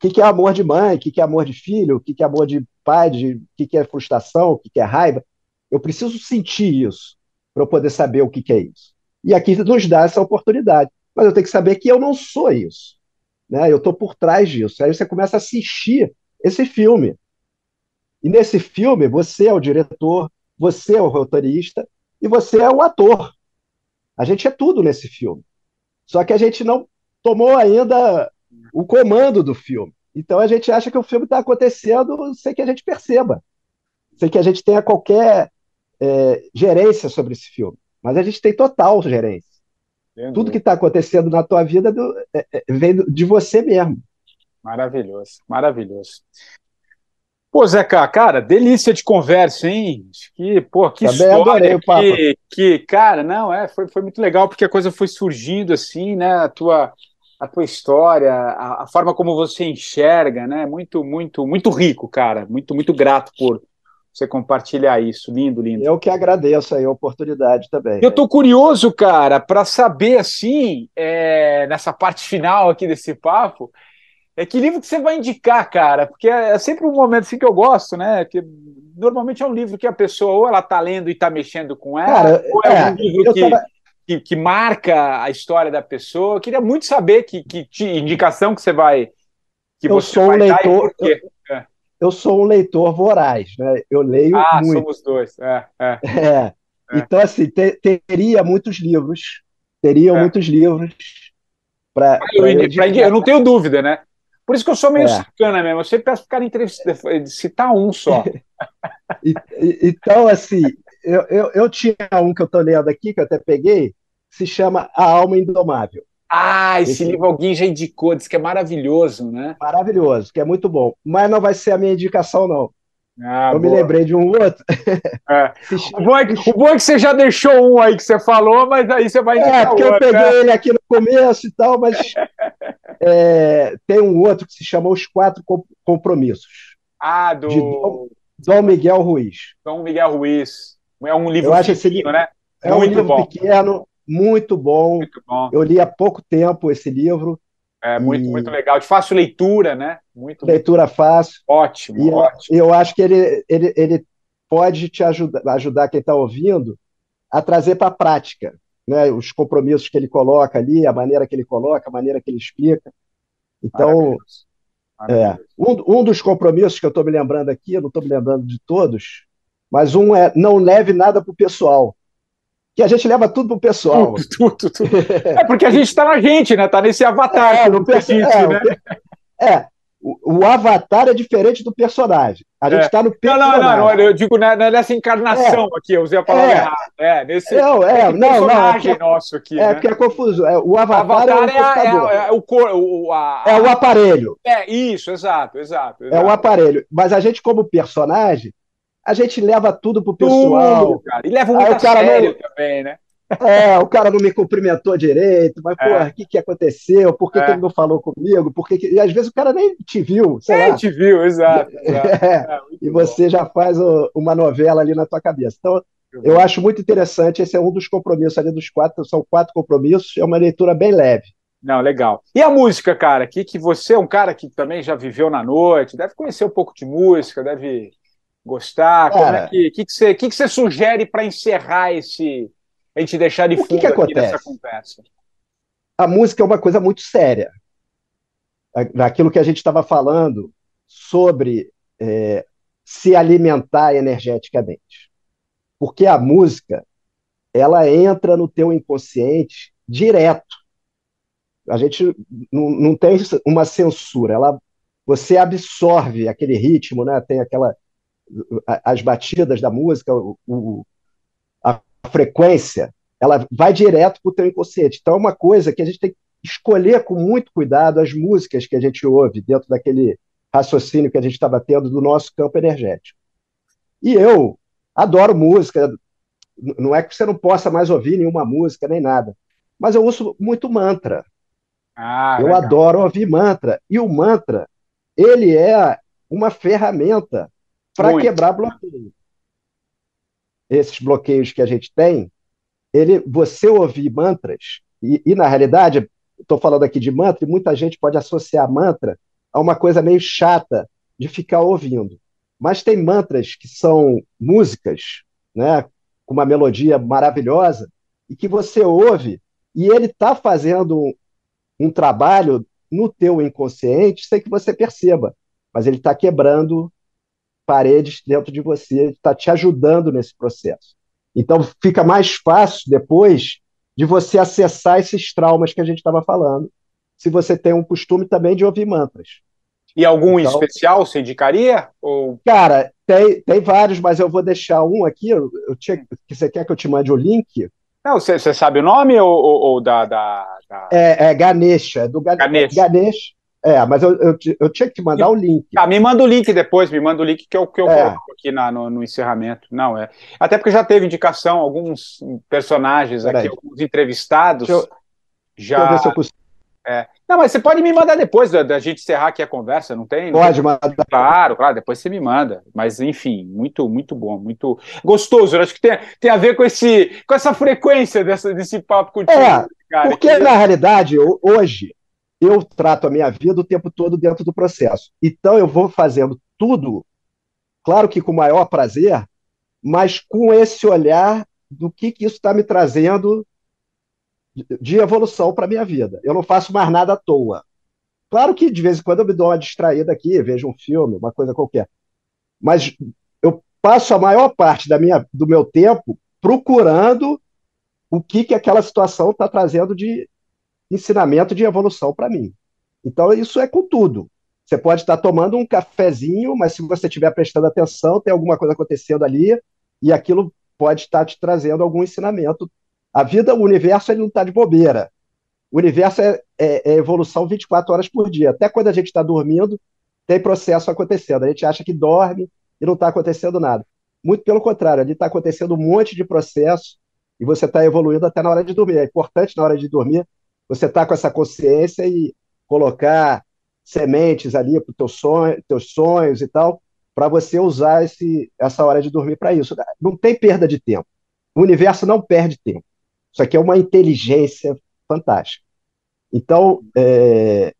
que, que é amor de mãe, o que, que é amor de filho, o que, que é amor de pai, de, o que, que é frustração, o que, que é raiva. Eu preciso sentir isso para eu poder saber o que, que é isso. E aqui nos dá essa oportunidade. Mas eu tenho que saber que eu não sou isso. Né? Eu estou por trás disso. Aí você começa a assistir esse filme. E nesse filme, você é o diretor, você é o roteirista e você é o ator. A gente é tudo nesse filme. Só que a gente não tomou ainda o comando do filme. Então a gente acha que o filme está acontecendo sem que a gente perceba, sem que a gente tenha qualquer é, gerência sobre esse filme, mas a gente tem total gerência. Entendi. Tudo que está acontecendo na tua vida do, é, é, vem de você mesmo. Maravilhoso, maravilhoso. Pô, Zeca, cara, delícia de conversa, hein? Que, pô, que Também história, que, que, cara, não, é, foi, foi muito legal porque a coisa foi surgindo assim, né? A tua, a tua história, a, a forma como você enxerga, né? Muito, muito, muito rico, cara. Muito, muito grato por você compartilhar isso. Lindo, lindo. Eu que agradeço aí a oportunidade também. Eu tô curioso, cara, para saber assim, é, nessa parte final aqui desse papo é que livro que você vai indicar, cara? Porque é, é sempre um momento assim que eu gosto, né? Que normalmente é um livro que a pessoa ou ela tá lendo e tá mexendo com ela, cara, ou é, é um livro que, tava... que, que, marca a história da pessoa. Eu queria muito saber que, que, indicação que você vai que eu você sou vai um leitor, eu. Eu, sou um leitor voraz, né? Eu leio ah, muito. somos dois. É, é. é. Então, assim, te, teria muitos livros, teriam muitos livros para. Eu, eu não tenho dúvida, né? Por isso que eu sou meio é. sacana mesmo. Eu sempre peço para o cara entrevista, citar um só. então, assim, eu, eu, eu, tinha um que eu estou lendo aqui, que eu até peguei, se chama A Alma Indomável. Ah, esse, esse livro alguém já indicou, diz que é maravilhoso, né? Maravilhoso, que é muito bom. Mas não vai ser a minha indicação, não. Ah, eu boa. me lembrei de um outro. É. o, bom é que, o, bom é que, você já deixou um aí que você falou, mas aí você vai É, porque outro, eu peguei né? ele aqui no começo e tal, mas é, tem um outro que se chama Os Quatro Compromissos. Ah, do. De Dom, Dom Miguel Ruiz. Dom Miguel Ruiz. É um livro eu pequeno, né? É muito um livro bom. pequeno, muito bom. muito bom. Eu li há pouco tempo esse livro. É muito, e... muito legal, de fácil leitura, né? Muito, leitura fácil. Ótimo, e ótimo. Eu, eu acho que ele, ele, ele pode te ajudar, ajudar quem está ouvindo a trazer para a prática né, os compromissos que ele coloca ali, a maneira que ele coloca, a maneira que ele explica. Então, É, um, um dos compromissos que eu estou me lembrando aqui, eu não estou me lembrando de todos, mas um é não leve nada para o pessoal que a gente leva tudo pro pessoal. Tudo, tudo, tudo. É porque a gente está na gente, né? Tá nesse avatar. É, no gente, é, né? é o, o, avatar é diferente do personagem. A gente está é. no personagem. Não, não, não, eu digo né, nessa encarnação é. aqui, eu usei a palavra é. errada. É, nesse não, é, não, personagem não, nosso aqui. É, né? porque é confuso. É, o avatar, o avatar é, o é, é, o, cor, o, a, é o aparelho. É, isso, exato, exato, exato. É o aparelho. Mas a gente, como personagem, a gente leva tudo pro pessoal. Tudo, cara. E leva muito a sério não... também, né? É, o cara não me cumprimentou direito, mas, é. porra, o que, que aconteceu? Por que, é. que ele não falou comigo? Por que que... E às vezes o cara nem te viu. Sei nem lá. te viu, exato. exato. É. é e você já faz o, uma novela ali na tua cabeça. Então, eu acho muito interessante. Esse é um dos compromissos ali dos quatro, são quatro compromissos, é uma leitura bem leve. Não, legal. E a música, cara? Que, que você é um cara que também já viveu na noite, deve conhecer um pouco de música, deve gostar. Como é que, que, que, você, que, que você sugere para encerrar esse, a gente deixar de fundo que que acontece? nessa conversa? A música é uma coisa muito séria. Naquilo que a gente estava falando sobre é, se alimentar energeticamente. Porque a música, ela entra no teu inconsciente direto. A gente não, não tem uma censura, ela você absorve aquele ritmo, né? Tem aquela as batidas da música, o, o, a frequência, ela vai direto para o teu inconsciente. Então é uma coisa que a gente tem que escolher com muito cuidado as músicas que a gente ouve dentro daquele raciocínio que a gente estava tendo do nosso campo energético. E eu adoro música, não é que você não possa mais ouvir nenhuma música nem nada, mas eu uso muito mantra. Ah, eu legal. adoro ouvir mantra. E o mantra, ele é uma ferramenta para quebrar bloqueio. Esses bloqueios que a gente tem, ele, você ouvir mantras, e, e na realidade, estou falando aqui de mantra, e muita gente pode associar mantra a uma coisa meio chata de ficar ouvindo. Mas tem mantras que são músicas, né, com uma melodia maravilhosa, e que você ouve, e ele está fazendo um, um trabalho no teu inconsciente sem que você perceba, mas ele está quebrando paredes dentro de você, está te ajudando nesse processo. Então fica mais fácil depois de você acessar esses traumas que a gente estava falando, se você tem um costume também de ouvir mantras. E algum então, especial você indicaria? Ou... Cara, tem, tem vários, mas eu vou deixar um aqui. Eu, eu tinha, você quer que eu te mande o link? Não, você, sabe o nome ou, ou, ou da, da, da, É, é Ganesha, é do Ga Ganesh. É, mas eu, eu, eu, tinha que te mandar o link. Ah, me manda o link depois, me manda o link que eu, que eu é. coloco aqui na, no, no, encerramento. Não, é. Até porque já teve indicação, alguns personagens aqui, alguns entrevistados. Deixa eu, já. Deixa eu ver se eu consigo. É. Não, mas você pode me mandar depois da, da, gente encerrar aqui a conversa, não tem? Pode mandar. Claro, claro, depois você me manda. Mas, enfim, muito, muito bom, muito gostoso. Eu acho que tem, tem a ver com, esse, com essa frequência dessa, desse papo contigo. É, cara, porque, que... na realidade, hoje, eu trato a minha vida o tempo todo dentro do processo. Então, eu vou fazendo tudo, claro que com o maior prazer, mas com esse olhar do que, que isso está me trazendo de evolução para a minha vida. Eu não faço mais nada à toa. Claro que de vez em quando eu me dou uma distraída aqui, vejo um filme, uma coisa qualquer. Mas eu passo a maior parte da minha, do meu tempo procurando o que, que aquela situação está trazendo de ensinamento de evolução para mim. Então, isso é com tudo. Você pode estar tomando um cafezinho, mas se você estiver prestando atenção, tem alguma coisa acontecendo ali, e aquilo pode estar te trazendo algum ensinamento a vida, o universo, ele não está de bobeira. O universo é, é, é, evolução 24 horas por dia. Até quando a gente está dormindo, tem processo acontecendo. A gente acha que dorme e não está acontecendo nada. Muito pelo contrário, ali está acontecendo um monte de processo e você está evoluindo até na hora de dormir. É importante na hora de dormir você tá com essa consciência e colocar sementes ali para teu sonho, teus sonhos e tal, para você usar esse, essa hora de dormir para isso. Não tem perda de tempo. O universo não perde tempo. Isso aqui é uma inteligência fantástica. Então, é,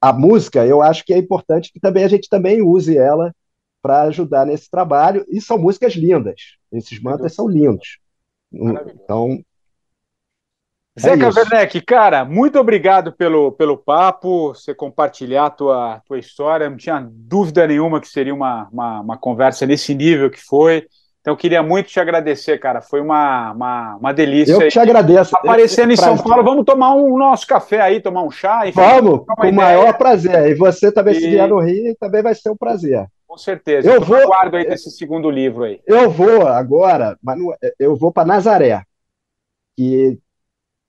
a música, eu acho que é importante que também a gente também use ela para ajudar nesse trabalho. E são músicas lindas. Esses mantras são lindos. Então. É Zeca Werneck, cara, muito obrigado pelo, pelo papo, você compartilhar a tua, tua história. Não tinha dúvida nenhuma que seria uma, uma, uma conversa nesse nível que foi. Então, eu queria muito te agradecer, cara. Foi uma, uma, uma delícia. Eu te agradeço. Aparecendo em São Paulo, vamos tomar um nosso café aí, tomar um chá. Enfim, vamos, com o maior prazer. E você também, e... se vier no Rio, também vai ser um prazer. Com certeza. Eu, eu vou aguardo aí desse segundo livro aí. Eu vou agora, eu vou para Nazaré. E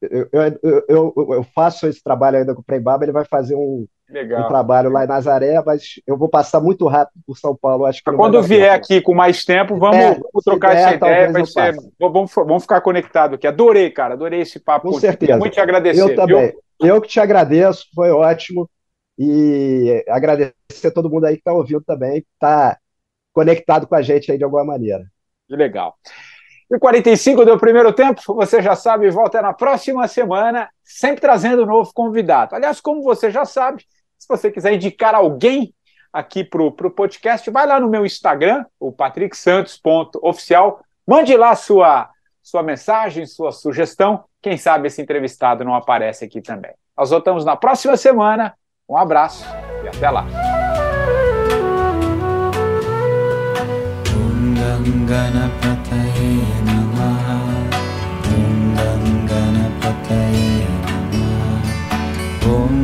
eu, eu, eu, eu, faço esse trabalho ainda com o Prembaba, ele vai fazer um, um trabalho lá em Nazaré, mas eu vou passar muito rápido por São Paulo. Acho que Quando vier tempo. aqui com mais tempo, vamos, é, vamos trocar essa ideia. Vai ser, vamos, vamos ficar conectado aqui. Adorei, cara, adorei esse papo. Com contigo. certeza. Muito te agradecer. Eu também. Viu? Eu que te agradeço, foi ótimo. E agradecer a todo mundo aí que está ouvindo também, que está conectado com a gente aí de alguma maneira. Que legal. E 45 do primeiro tempo, você já sabe, volta na próxima semana, sempre trazendo um novo convidado. Aliás, como você já sabe, se você quiser indicar alguém aqui para o podcast, vai lá no meu Instagram, o patricksantos.oficial, mande lá sua, sua mensagem, sua sugestão. Quem sabe esse entrevistado não aparece aqui também. Nós voltamos na próxima semana. Um abraço e até lá. गणपतये नमः ॐ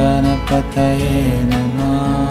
गणपतये नमः